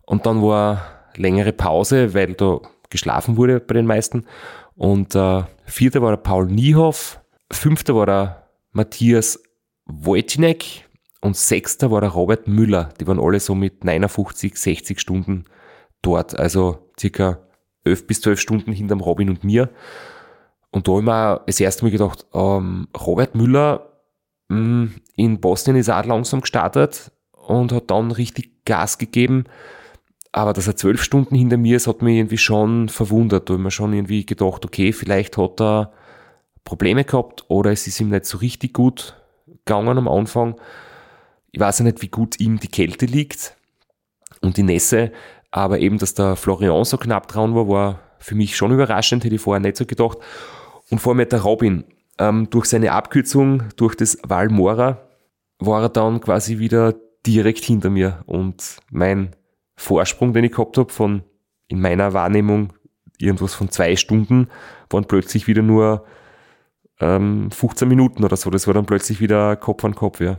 Speaker 1: und dann war längere Pause, weil da geschlafen wurde bei den meisten. Und äh, vierter war der Paul Niehoff, fünfter war der Matthias Wojcinek und sechster war der Robert Müller. Die waren alle so mit 59, 60 Stunden dort. Also circa 11 bis 12 Stunden hinterm Robin und mir. Und da habe ich mir das erste Mal gedacht, ähm, Robert Müller mh, mm, in Bosnien ist auch langsam gestartet und hat dann richtig Gas gegeben. Aber dass er zwölf Stunden hinter mir ist, hat mich irgendwie schon verwundert. Da habe ich mir schon irgendwie gedacht, okay, vielleicht hat er Probleme gehabt oder es ist ihm nicht so richtig gut gegangen am Anfang. Ich weiß ja nicht, wie gut ihm die Kälte liegt und die Nässe, aber eben, dass der Florian so knapp dran war, war für mich schon überraschend, hätte ich vorher nicht so gedacht. Und vor allem der Robin, ähm, durch seine Abkürzung, durch das Valmora, war er dann quasi wieder direkt hinter mir und mein Vorsprung, den ich gehabt habe, von in meiner Wahrnehmung irgendwas von zwei Stunden, waren plötzlich wieder nur ähm, 15 Minuten oder so. Das war dann plötzlich wieder Kopf an Kopf, ja.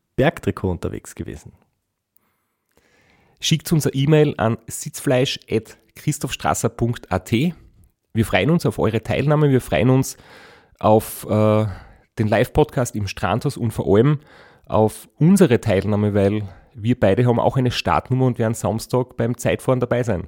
Speaker 6: Bergtrikot unterwegs gewesen?
Speaker 1: Schickt unser E-Mail an sitzfleisch.christophstrasser.at. Wir freuen uns auf eure Teilnahme, wir freuen uns auf äh, den Live-Podcast im Strandhaus und vor allem auf unsere Teilnahme, weil wir beide haben auch eine Startnummer und werden Samstag beim Zeitfahren dabei sein.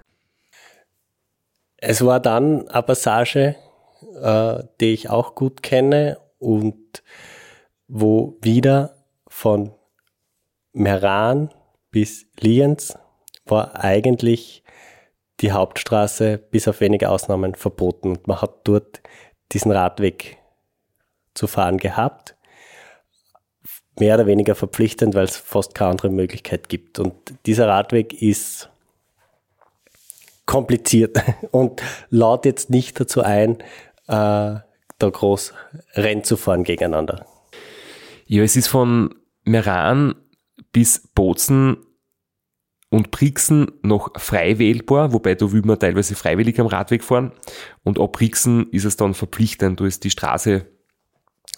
Speaker 6: Es war dann eine Passage, äh, die ich auch gut kenne und wo wieder von Meran bis Lienz war eigentlich die Hauptstraße bis auf wenige Ausnahmen verboten. Und man hat dort diesen Radweg zu fahren gehabt. Mehr oder weniger verpflichtend, weil es fast keine andere Möglichkeit gibt. Und dieser Radweg ist kompliziert und laut jetzt nicht dazu ein, äh, da groß Rennen zu fahren gegeneinander.
Speaker 1: Ja, es ist von Meran bis Bozen und Brixen noch frei wählbar, wobei da will man teilweise freiwillig am Radweg fahren. Und ab Brixen ist es dann verpflichtend, da ist die Straße,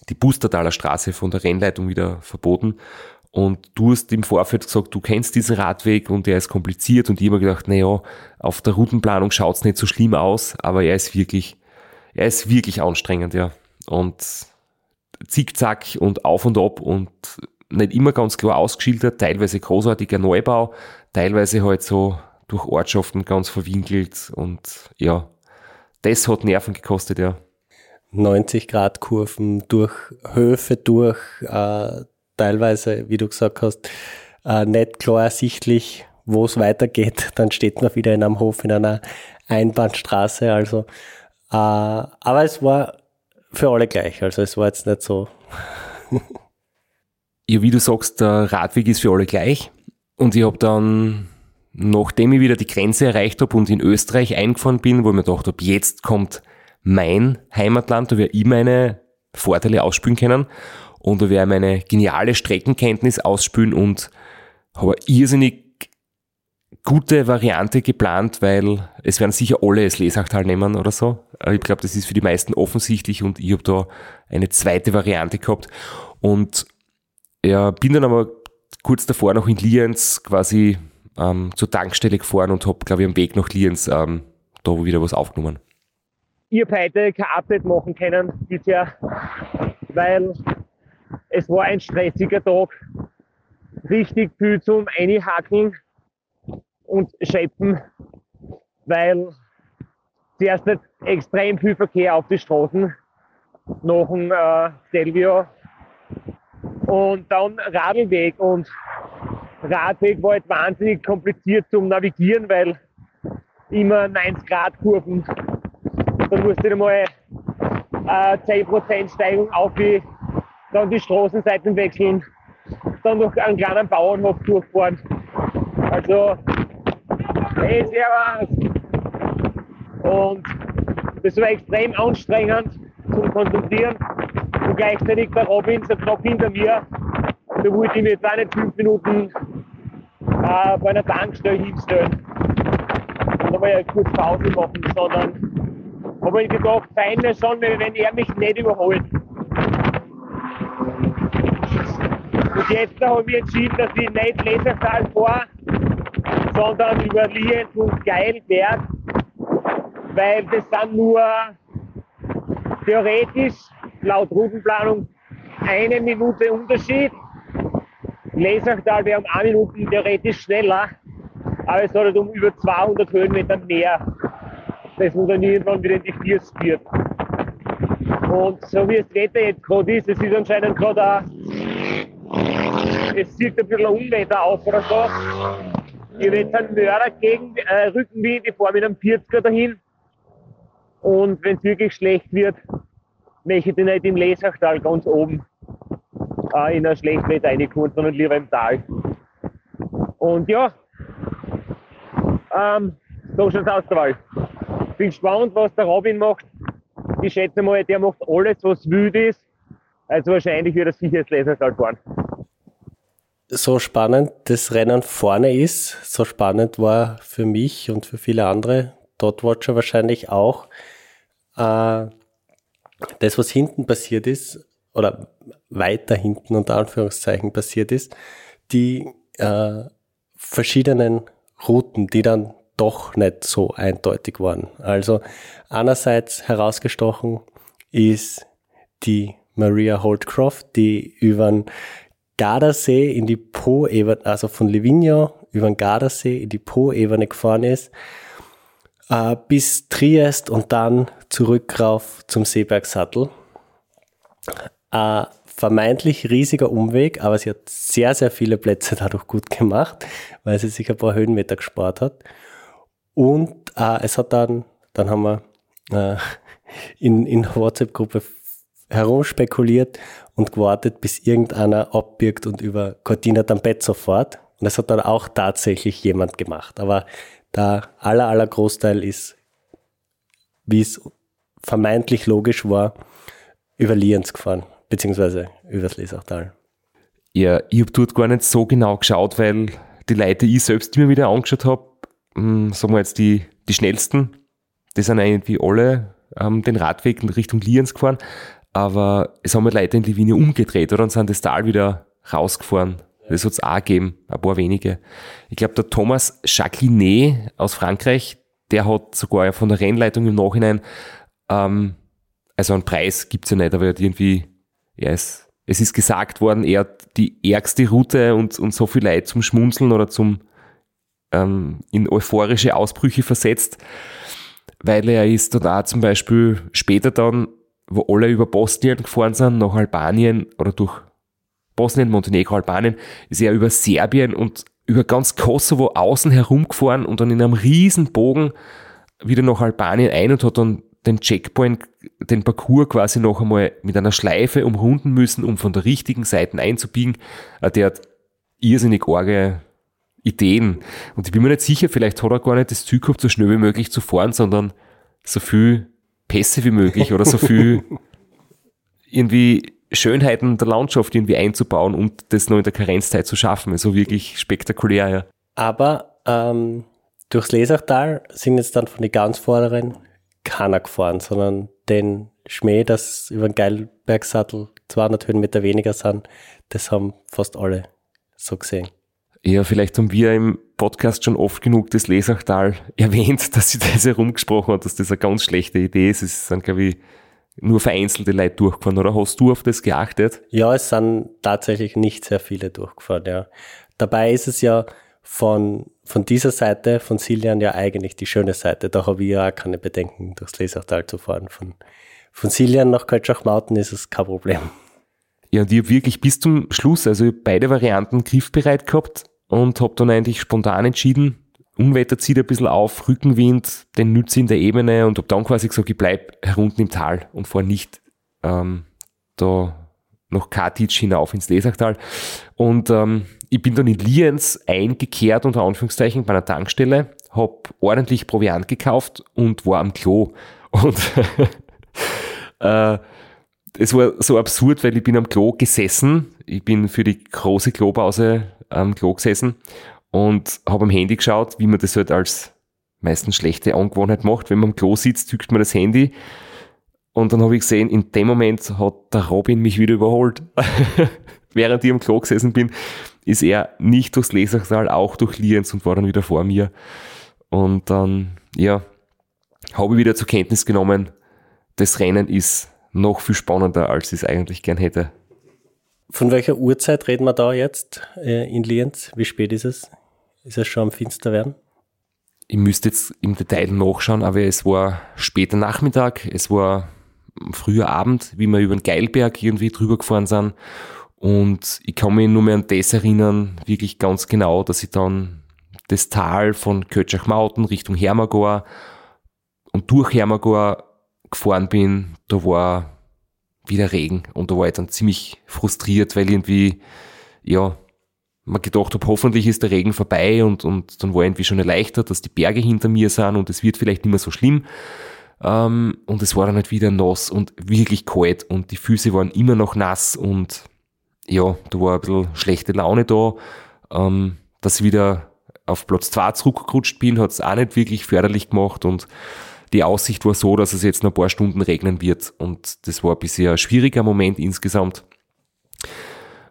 Speaker 1: die Bustertaler Straße von der Rennleitung wieder verboten. Und du hast im Vorfeld gesagt, du kennst diesen Radweg und der ist kompliziert und ich habe mir gedacht, naja, auf der Routenplanung schaut's nicht so schlimm aus, aber er ist wirklich, er ist wirklich anstrengend, ja. Und zickzack und auf und ab und nicht immer ganz klar ausgeschildert, teilweise großartiger Neubau, teilweise halt so durch Ortschaften ganz verwinkelt und ja, das hat Nerven gekostet, ja.
Speaker 6: 90 Grad Kurven durch Höfe durch, äh, teilweise, wie du gesagt hast, äh, nicht klar ersichtlich, wo es weitergeht. Dann steht man wieder in einem Hof in einer Einbahnstraße. Also, äh, aber es war für alle gleich. Also es war jetzt nicht so.
Speaker 1: ja, wie du sagst, der Radweg ist für alle gleich. Und ich habe dann, nachdem ich wieder die Grenze erreicht habe und in Österreich eingefahren bin, wo ich mir gedacht habe, jetzt kommt mein Heimatland, da werde ich meine Vorteile ausspülen können und da werde ich meine geniale Streckenkenntnis ausspülen und habe irrsinnig gute Variante geplant, weil es werden sicher alle das Lesachtal nehmen oder so. Ich glaube, das ist für die meisten offensichtlich und ich habe da eine zweite Variante gehabt und ja, bin dann aber kurz davor noch in Lienz quasi ähm, zur Tankstelle gefahren und habe, glaube ich, am Weg nach Lienz ähm, da wieder was aufgenommen.
Speaker 7: Ich habe heute kein Update machen können bisher, weil es war ein stressiger Tag. Richtig viel zum Einhaken und Schäppen, weil zuerst nicht extrem viel Verkehr auf die Straßen nach dem äh, Stelvio und dann Radlweg und Radweg war halt wahnsinnig kompliziert zum Navigieren, weil immer 90 Grad Kurven. Dann musste ich mal äh, 10% Steigung auf die, dann die Straßenseiten wechseln, dann noch einen kleinen Bauernhof durchfahren. Also Hey, servus! Und das war extrem anstrengend zum Konzentrieren. Und gleichzeitig der Robin so knapp hinter mir. Da wollte ich mir jetzt auch nicht fünf Minuten äh, bei einer Tankstelle hinstellen. Und dann ja kurz Pause machen, sondern habe ich gedacht, fein wäre schon, wenn er mich nicht überholt. Und jetzt habe ich mich entschieden, dass ich nicht Lesertal fahre, sondern über Lienz und Geilberg, weil das dann nur theoretisch laut Routenplanung eine Minute Unterschied. Lesachtal wäre um eine Minute theoretisch schneller, aber es hat halt um über 200 Höhenmeter mehr, das man dann irgendwann wieder in die Vier spürt. Und so wie das Wetter jetzt gerade ist, es ist anscheinend gerade es sieht ein bisschen Unwetter auf oder so. Ich habe jetzt einen Mörder gegen äh, Rückenwind, ich fahre mit einem 40er dahin. Und wenn es wirklich schlecht wird, möchte ich den nicht im Lesachtal ganz oben äh, in ein Schlechtwetter reinkommen, sondern lieber im Tal. Und ja, ähm, so schaut's aus der Wahl. Bin gespannt, was der Robin macht. Ich schätze mal, der macht alles, was wild ist. Also wahrscheinlich wird er sicher das Lesachtal fahren
Speaker 6: so spannend das Rennen vorne ist, so spannend war für mich und für viele andere Dotwatcher wahrscheinlich auch äh, das, was hinten passiert ist, oder weiter hinten unter Anführungszeichen passiert ist, die äh, verschiedenen Routen, die dann doch nicht so eindeutig waren. Also einerseits herausgestochen ist die Maria Holdcroft, die über einen Gardasee in die Po-Ebene, also von Livigno über den Gardasee in die Po-Ebene gefahren ist. Äh, äh, bis Triest und dann zurück rauf zum Seebergsattel. Ein vermeintlich riesiger Umweg, aber sie hat sehr, sehr viele Plätze dadurch gut gemacht, weil sie sich ein paar Höhenmeter gespart hat. Und äh, es hat dann, dann haben wir äh, in, in WhatsApp-Gruppe herumspekuliert und gewartet, bis irgendeiner abbiegt und über Cortina d'Ampezzo fährt. Und das hat dann auch tatsächlich jemand gemacht. Aber der aller, aller Großteil ist, wie es vermeintlich logisch war, über Lienz gefahren, beziehungsweise übers Lesachtal.
Speaker 1: Ja, ich habe dort gar nicht so genau geschaut, weil die Leute, die ich selbst immer wieder angeschaut habe, hm, sagen wir jetzt die, die schnellsten, die sind irgendwie alle ähm, den Radweg in Richtung Lienz gefahren, aber es haben halt Leute in Livigno umgedreht oder und sind das Tal wieder rausgefahren. Das hat es auch gegeben, ein paar wenige. Ich glaube, der Thomas Jacquinet aus Frankreich, der hat sogar von der Rennleitung im Nachhinein, ähm, also einen Preis gibt's ja nicht, aber er hat irgendwie, ja, es, es ist gesagt worden, er hat die ärgste Route und, und so viel Leid zum Schmunzeln oder zum ähm, in euphorische Ausbrüche versetzt, weil er ist dann auch zum Beispiel später dann, wo alle über Bosnien gefahren sind, nach Albanien oder durch Bosnien, Montenegro, Albanien, ist er über Serbien und über ganz Kosovo außen herumgefahren und dann in einem riesen Bogen wieder nach Albanien ein und hat dann den Checkpoint, den Parcours quasi noch einmal mit einer Schleife umrunden müssen, um von der richtigen Seite einzubiegen. Äh, der hat irrsinnig arge Ideen. Und ich bin mir nicht sicher, vielleicht hat er gar nicht das Ziel gehabt, so schnell wie möglich zu fahren, sondern so viel Pässe wie möglich oder so viel irgendwie Schönheiten der Landschaft irgendwie einzubauen und das noch in der Karenzzeit zu schaffen. Also wirklich spektakulär, ja.
Speaker 6: Aber ähm, durchs Lesachtal sind jetzt dann von den ganz Vorderen keiner gefahren, sondern den Schmäh, das über den Geilbergsattel 200 Höhenmeter weniger sind, das haben fast alle so gesehen.
Speaker 1: Ja, vielleicht haben wir im Podcast schon oft genug das Lesachtal erwähnt, dass sie das herumgesprochen hat, dass das eine ganz schlechte Idee ist. Es sind, glaube ich, nur vereinzelte Leute durchgefahren, oder hast du auf das geachtet?
Speaker 6: Ja, es sind tatsächlich nicht sehr viele durchgefahren, ja. Dabei ist es ja von, von dieser Seite, von Silian ja eigentlich die schöne Seite. Da habe ich ja auch keine Bedenken, durchs Lesachtal zu fahren. Von, von Silian nach Kölschach-Mauten ist es kein Problem.
Speaker 1: Ja, und ich habe wirklich bis zum Schluss, also beide Varianten griffbereit gehabt und habe dann eigentlich spontan entschieden, Unwetter zieht ein bisschen auf, Rückenwind, den nütze in der Ebene und habe dann quasi gesagt, ich bleib herunten im Tal und fahre nicht ähm, da nach Katic hinauf ins Lesachtal. Und ähm, ich bin dann in Lienz eingekehrt, unter Anführungszeichen, bei einer Tankstelle, habe ordentlich Proviant gekauft und war am Klo. Und äh, es war so absurd, weil ich bin am Klo gesessen. Ich bin für die große Klopause am Klo gesessen und habe am Handy geschaut, wie man das halt als meistens schlechte Angewohnheit macht. Wenn man am Klo sitzt, zückt man das Handy. Und dann habe ich gesehen, in dem Moment hat der Robin mich wieder überholt. Während ich am Klo gesessen bin, ist er nicht durchs Lesersaal, auch durch Lienz und war dann wieder vor mir. Und dann, ja, habe ich wieder zur Kenntnis genommen, das Rennen ist noch viel spannender, als ich es eigentlich gern hätte.
Speaker 6: Von welcher Uhrzeit reden wir da jetzt äh, in Lienz? Wie spät ist es? Ist es schon am finster werden?
Speaker 1: Ich müsste jetzt im Detail nachschauen, aber es war später Nachmittag, es war früher Abend, wie wir über den Geilberg irgendwie drüber gefahren sind. Und ich kann mich nur mehr an das erinnern, wirklich ganz genau, dass ich dann das Tal von Kötschachmauten Richtung Hermagor und durch Hermagor gefahren bin. Da war wieder Regen und da war ich dann ziemlich frustriert, weil irgendwie, ja, man gedacht habe, hoffentlich ist der Regen vorbei und, und dann war irgendwie schon erleichtert, dass die Berge hinter mir sind und es wird vielleicht nicht mehr so schlimm. Ähm, und es war dann halt wieder nass und wirklich kalt und die Füße waren immer noch nass und ja, da war ein bisschen schlechte Laune da. Ähm, dass ich wieder auf Platz 2 zurückgerutscht bin, hat es auch nicht wirklich förderlich gemacht und die Aussicht war so, dass es jetzt noch ein paar Stunden regnen wird und das war bisher ein schwieriger Moment insgesamt.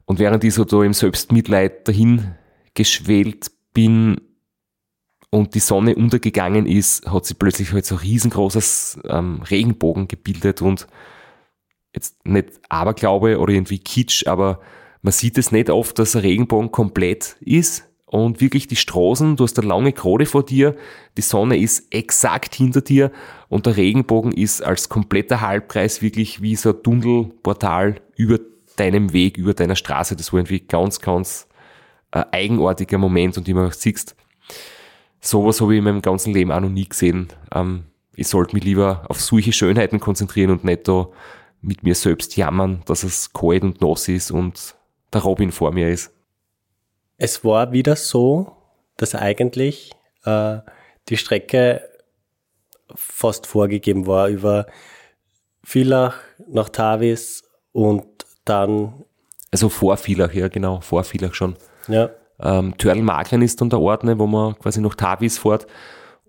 Speaker 1: Und während ich so da im Selbstmitleid dahin geschwelt bin und die Sonne untergegangen ist, hat sich plötzlich halt so ein riesengroßes ähm, Regenbogen gebildet und jetzt nicht Aberglaube oder irgendwie Kitsch, aber man sieht es nicht oft, dass ein Regenbogen komplett ist und wirklich die Straßen, du hast eine lange Krone vor dir, die Sonne ist exakt hinter dir und der Regenbogen ist als kompletter Halbkreis wirklich wie so ein Tunnelportal über deinem Weg, über deiner Straße. Das war irgendwie ganz, ganz äh, eigenartiger Moment und immer siehst, sowas habe ich in meinem ganzen Leben auch noch nie gesehen. Ähm, ich sollte mich lieber auf solche Schönheiten konzentrieren und nicht da mit mir selbst jammern, dass es kalt und nass ist und der Robin vor mir ist.
Speaker 6: Es war wieder so, dass eigentlich äh, die Strecke fast vorgegeben war über Villach nach Tavis und dann.
Speaker 1: Also vor Villach, ja genau, vor Villach schon.
Speaker 6: Ja.
Speaker 1: Ähm, Törl-Maglern ist dann der Ort, ne, wo man quasi nach Tavis fährt.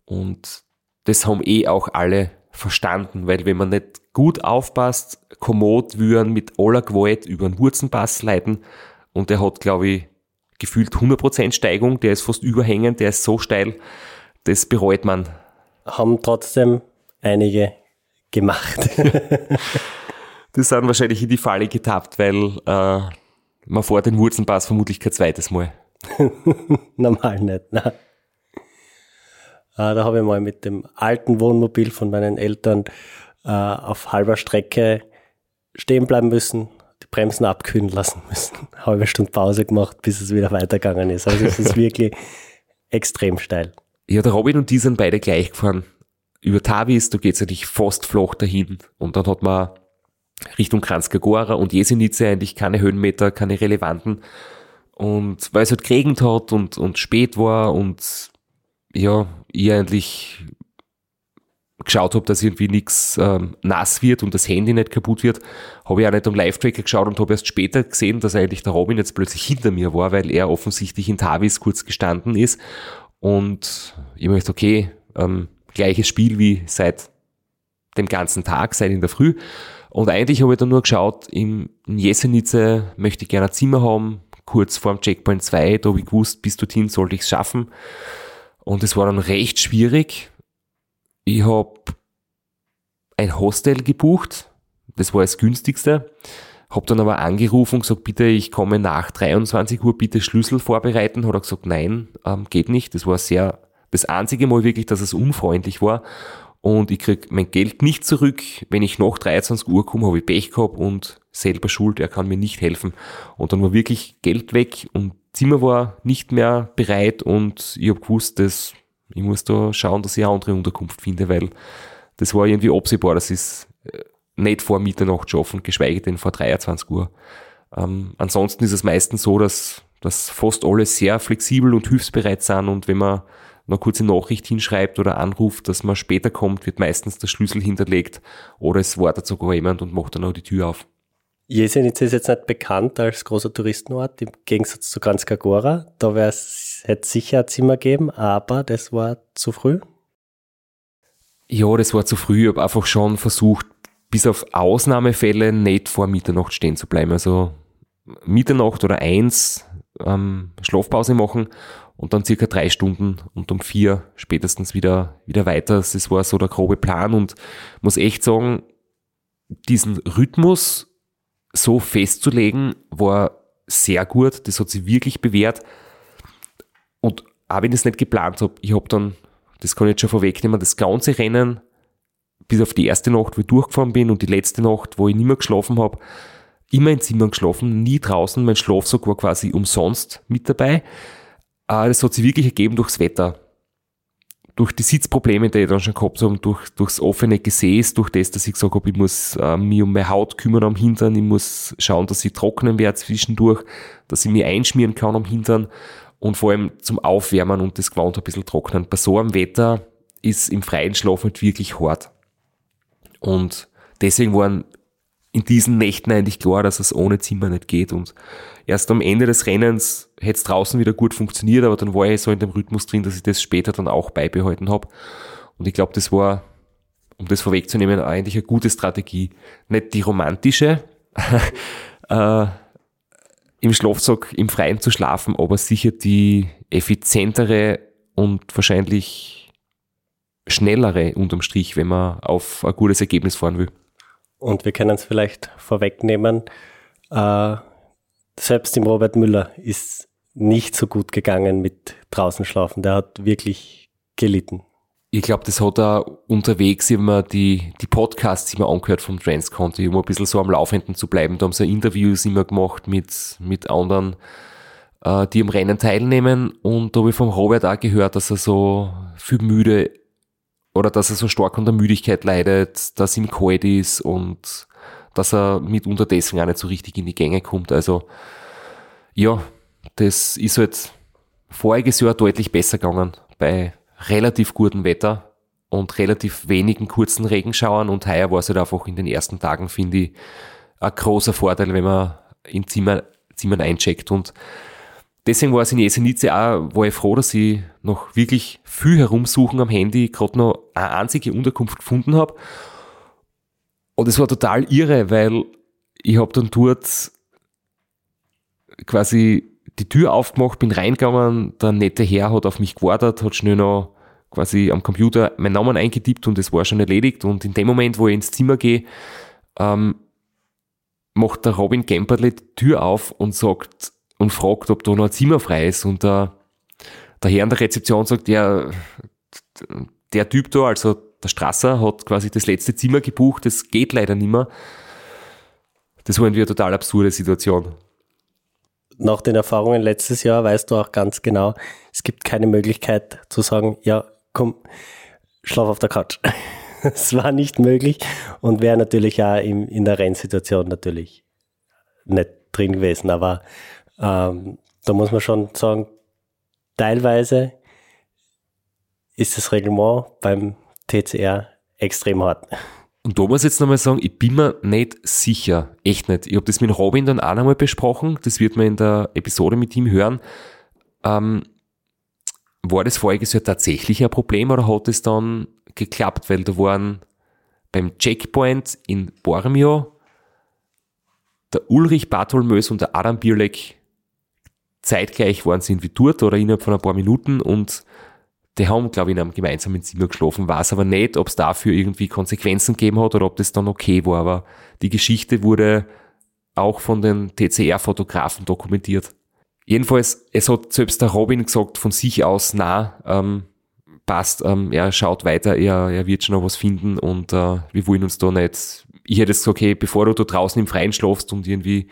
Speaker 1: Und das haben eh auch alle verstanden, weil wenn man nicht gut aufpasst, kommod würden mit aller Gewalt über den Wurzenpass leiten und der hat, glaube ich, gefühlt 100% Steigung, der ist fast überhängend, der ist so steil, das bereut man.
Speaker 6: Haben trotzdem einige gemacht.
Speaker 1: die sind wahrscheinlich in die Falle getappt, weil äh, man fährt den Wurzenpass vermutlich kein zweites Mal.
Speaker 6: Normal nicht, nein. Äh, da habe ich mal mit dem alten Wohnmobil von meinen Eltern äh, auf halber Strecke stehen bleiben müssen, Bremsen abkühlen lassen müssen. Halbe Stunde Pause gemacht, bis es wieder weitergegangen ist. Also es ist wirklich extrem steil.
Speaker 1: Ja, der Robin und die sind beide gleich gefahren. Über Tavis, da geht's eigentlich fast flach dahin. Und dann hat man Richtung Kranzkagora und Jesenice eigentlich keine Höhenmeter, keine relevanten. Und weil es halt geregnet hat und, und spät war und ja, ich eigentlich geschaut habe, dass irgendwie nichts ähm, nass wird und das Handy nicht kaputt wird, habe ich auch nicht am Live-Tracker geschaut und habe erst später gesehen, dass eigentlich der Robin jetzt plötzlich hinter mir war, weil er offensichtlich in Tavis kurz gestanden ist. Und ich möchte, okay, ähm, gleiches Spiel wie seit dem ganzen Tag, seit in der Früh. Und eigentlich habe ich dann nur geschaut, in, Jesenice möchte ich gerne ein Zimmer haben, kurz vor dem Checkpoint 2, da habe ich gewusst, bis dorthin sollte ich es schaffen. Und es war dann recht schwierig. Ich habe ein Hostel gebucht, das war das günstigste, habe dann aber angerufen und gesagt, bitte, ich komme nach 23 Uhr, bitte Schlüssel vorbereiten. Hat er gesagt, nein, ähm, geht nicht. Das war sehr, das einzige Mal wirklich, dass es unfreundlich war und ich krieg mein Geld nicht zurück. Wenn ich nach 23 Uhr komme, habe ich Pech gehabt und selber schuld, er kann mir nicht helfen. Und dann war wirklich Geld weg und Zimmer war nicht mehr bereit und ich habe gewusst, dass ich muss da schauen, dass ich eine andere Unterkunft finde, weil das war irgendwie absehbar, das ist äh, nicht vor Mitternacht schaffen, geschweige denn vor 23 Uhr. Ähm, ansonsten ist es meistens so, dass, dass fast alle sehr flexibel und hilfsbereit sind und wenn man eine kurze Nachricht hinschreibt oder anruft, dass man später kommt, wird meistens der Schlüssel hinterlegt oder es wartet sogar jemand und macht dann auch die Tür auf.
Speaker 6: Jesenice ist jetzt nicht bekannt als großer Touristenort, im Gegensatz zu Kranjskagora. Da hätte es sicher ein Zimmer geben, aber das war zu früh.
Speaker 1: Ja, das war zu früh. Ich habe einfach schon versucht, bis auf Ausnahmefälle nicht vor Mitternacht stehen zu bleiben. Also Mitternacht oder eins ähm, Schlafpause machen und dann circa drei Stunden und um vier spätestens wieder, wieder weiter. Das war so der grobe Plan und muss echt sagen, diesen Rhythmus so festzulegen, war sehr gut. Das hat sich wirklich bewährt. Und auch wenn ich es nicht geplant habe, ich habe dann, das kann ich jetzt schon vorwegnehmen, das ganze Rennen bis auf die erste Nacht, wo ich durchgefahren bin und die letzte Nacht, wo ich nicht mehr geschlafen habe, immer in Zimmern geschlafen, nie draußen. Mein Schlafsack war quasi umsonst mit dabei. Ah, das hat sich wirklich ergeben durchs Wetter. Durch die Sitzprobleme, die ich dann schon gehabt habe, durch, durchs offene Gesäß, durch das, dass ich gesagt habe, ich muss äh, mich um meine Haut kümmern am Hintern, ich muss schauen, dass ich trocknen werde zwischendurch, dass ich mich einschmieren kann am Hintern und vor allem zum Aufwärmen und das Gewand ein bisschen trocknen. Bei so einem Wetter ist im freien Schlaf nicht wirklich hart. Und deswegen waren in diesen Nächten eigentlich klar, dass es ohne Zimmer nicht geht. Und erst am Ende des Rennens hätte es draußen wieder gut funktioniert, aber dann war ich so in dem Rhythmus drin, dass ich das später dann auch beibehalten habe. Und ich glaube, das war, um das vorwegzunehmen, eigentlich eine gute Strategie. Nicht die romantische, äh, im Schlafsack im Freien zu schlafen, aber sicher die effizientere und wahrscheinlich schnellere unterm Strich, wenn man auf ein gutes Ergebnis fahren will.
Speaker 6: Und wir können es vielleicht vorwegnehmen, äh, selbst im Robert Müller ist nicht so gut gegangen mit draußen schlafen. Der hat wirklich gelitten.
Speaker 1: Ich glaube, das hat er unterwegs immer die, die Podcasts immer angehört vom Transconti, um ein bisschen so am Laufenden zu bleiben. Da haben sie Interviews immer gemacht mit, mit anderen, äh, die am Rennen teilnehmen. Und da habe ich vom Robert auch gehört, dass er so viel müde oder dass er so stark unter Müdigkeit leidet, dass ihm kalt ist und dass er mitunter deswegen auch nicht so richtig in die Gänge kommt. Also ja, das ist halt voriges Jahr deutlich besser gegangen bei relativ gutem Wetter und relativ wenigen kurzen Regenschauern. Und heuer war es halt einfach in den ersten Tagen, finde ich, ein großer Vorteil, wenn man in Zimmer, Zimmern eincheckt. Und deswegen war es in Jesenice auch, war ich froh, dass ich noch wirklich viel herumsuchen am Handy, gerade noch eine einzige Unterkunft gefunden habe und es war total irre, weil ich habe dann dort quasi die Tür aufgemacht, bin reingegangen, der nette Herr hat auf mich gewartet, hat schnell noch quasi am Computer meinen Namen eingetippt und es war schon erledigt. Und in dem Moment, wo ich ins Zimmer gehe, ähm, macht der Robin Gemperle die Tür auf und sagt und fragt, ob da noch ein Zimmer frei ist. Und der, der Herr an der Rezeption sagt, ja, der Typ da, also der Strasser, hat quasi das letzte Zimmer gebucht, das geht leider nicht mehr. Das war irgendwie eine total absurde Situation
Speaker 6: nach den Erfahrungen letztes Jahr weißt du auch ganz genau, es gibt keine Möglichkeit zu sagen, ja, komm, schlaf auf der Couch. Es war nicht möglich und wäre natürlich auch in, in der Rennsituation natürlich nicht drin gewesen. Aber ähm, da muss man schon sagen, teilweise ist das Reglement beim TCR extrem hart.
Speaker 1: Und da muss ich jetzt nochmal sagen, ich bin mir nicht sicher, echt nicht. Ich habe das mit Robin dann auch nochmal besprochen, das wird man in der Episode mit ihm hören. Ähm, war das voriges Jahr tatsächlich ein Problem oder hat es dann geklappt? Weil da waren beim Checkpoint in Bormio der Ulrich Bartholmös und der Adam Bierleck zeitgleich waren sie wie dort oder innerhalb von ein paar Minuten und die haben, glaube ich, in einem gemeinsamen Zimmer geschlafen, weiß aber nicht, ob es dafür irgendwie Konsequenzen gegeben hat oder ob das dann okay war. Aber die Geschichte wurde auch von den TCR-Fotografen dokumentiert. Jedenfalls, es hat selbst der Robin gesagt von sich aus, na, ähm, passt, ähm, er schaut weiter, er, er wird schon noch was finden und äh, wir wollen uns da nicht, ich hätte gesagt, okay, bevor du da draußen im Freien schlafst und irgendwie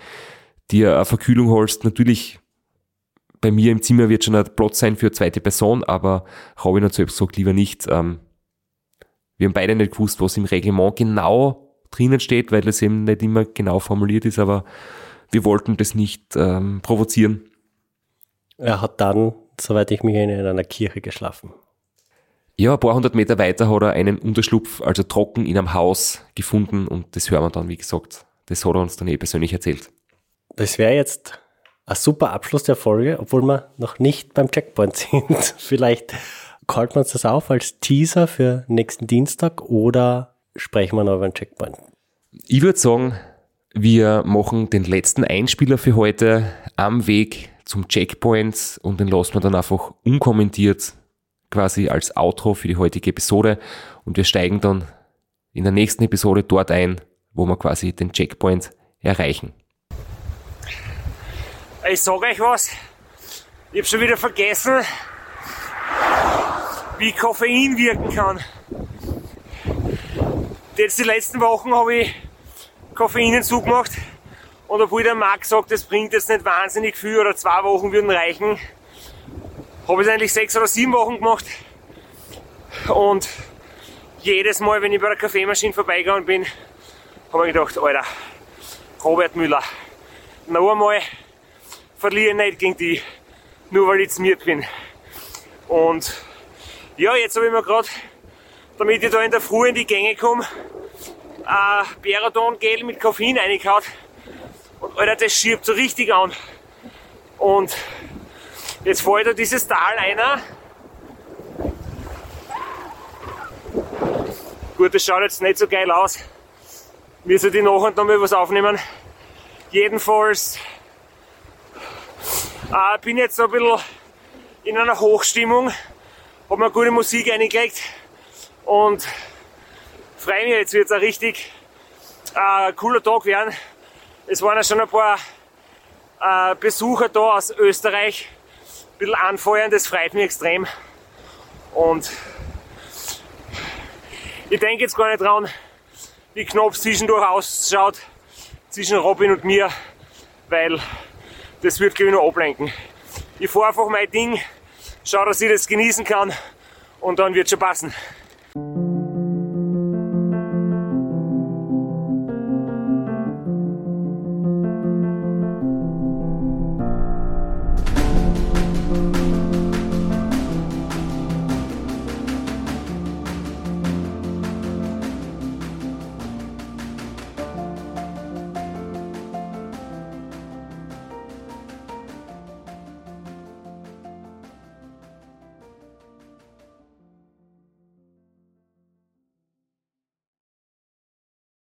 Speaker 1: dir eine Verkühlung holst, natürlich bei mir im Zimmer wird schon ein Platz sein für eine zweite Person, aber Robin hat selbst gesagt, lieber nicht. Ähm, wir haben beide nicht gewusst, was im Reglement genau drinnen steht, weil das eben nicht immer genau formuliert ist, aber wir wollten das nicht ähm, provozieren.
Speaker 6: Er hat dann, soweit ich mich erinnere, in einer Kirche geschlafen.
Speaker 1: Ja, ein paar hundert Meter weiter hat er einen Unterschlupf, also trocken in einem Haus gefunden und das hören wir dann, wie gesagt. Das hat er uns dann eh persönlich erzählt.
Speaker 6: Das wäre jetzt ein super Abschluss der Folge, obwohl wir noch nicht beim Checkpoint sind. Vielleicht callt man uns das auf als Teaser für nächsten Dienstag oder sprechen wir noch über den Checkpoint?
Speaker 1: Ich würde sagen, wir machen den letzten Einspieler für heute am Weg zum Checkpoint und den lassen wir dann einfach unkommentiert quasi als Outro für die heutige Episode und wir steigen dann in der nächsten Episode dort ein, wo wir quasi den Checkpoint erreichen.
Speaker 2: Ich sage euch was, ich habe schon wieder vergessen, wie Koffein wirken kann. Jetzt die letzten Wochen habe ich Koffein zugemacht und obwohl der Marc sagt, das bringt jetzt nicht wahnsinnig viel oder zwei Wochen würden reichen, habe ich es eigentlich sechs oder sieben Wochen gemacht und jedes Mal, wenn ich bei der Kaffeemaschine vorbeigegangen bin, habe ich gedacht, Alter, Robert Müller, noch einmal verliere nicht gegen die, nur weil ich zmiert bin. Und ja, jetzt habe ich mir gerade, damit ich da in der Früh in die Gänge komme, ein Beradon-Gel mit Koffein reingehauen. Und Alter, das schiebt so richtig an. Und jetzt ich da dieses Tal einer. Gut, das schaut jetzt nicht so geil aus. Mir soll die nachher noch mal was aufnehmen. Jedenfalls äh, bin jetzt so ein bisschen in einer Hochstimmung, habe mir gute Musik eingelegt und freue mich, jetzt wird es ein richtig äh, cooler Tag werden. Es waren ja schon ein paar äh, Besucher da aus Österreich ein bisschen anfeuern, das freut mich extrem. Und ich denke jetzt gar nicht dran, wie knapp es zwischendurch ausschaut, zwischen Robin und mir, weil das wird glaube ich nur ablenken. Ich fahre einfach mein Ding, schau, dass ich das genießen kann und dann wird schon passen.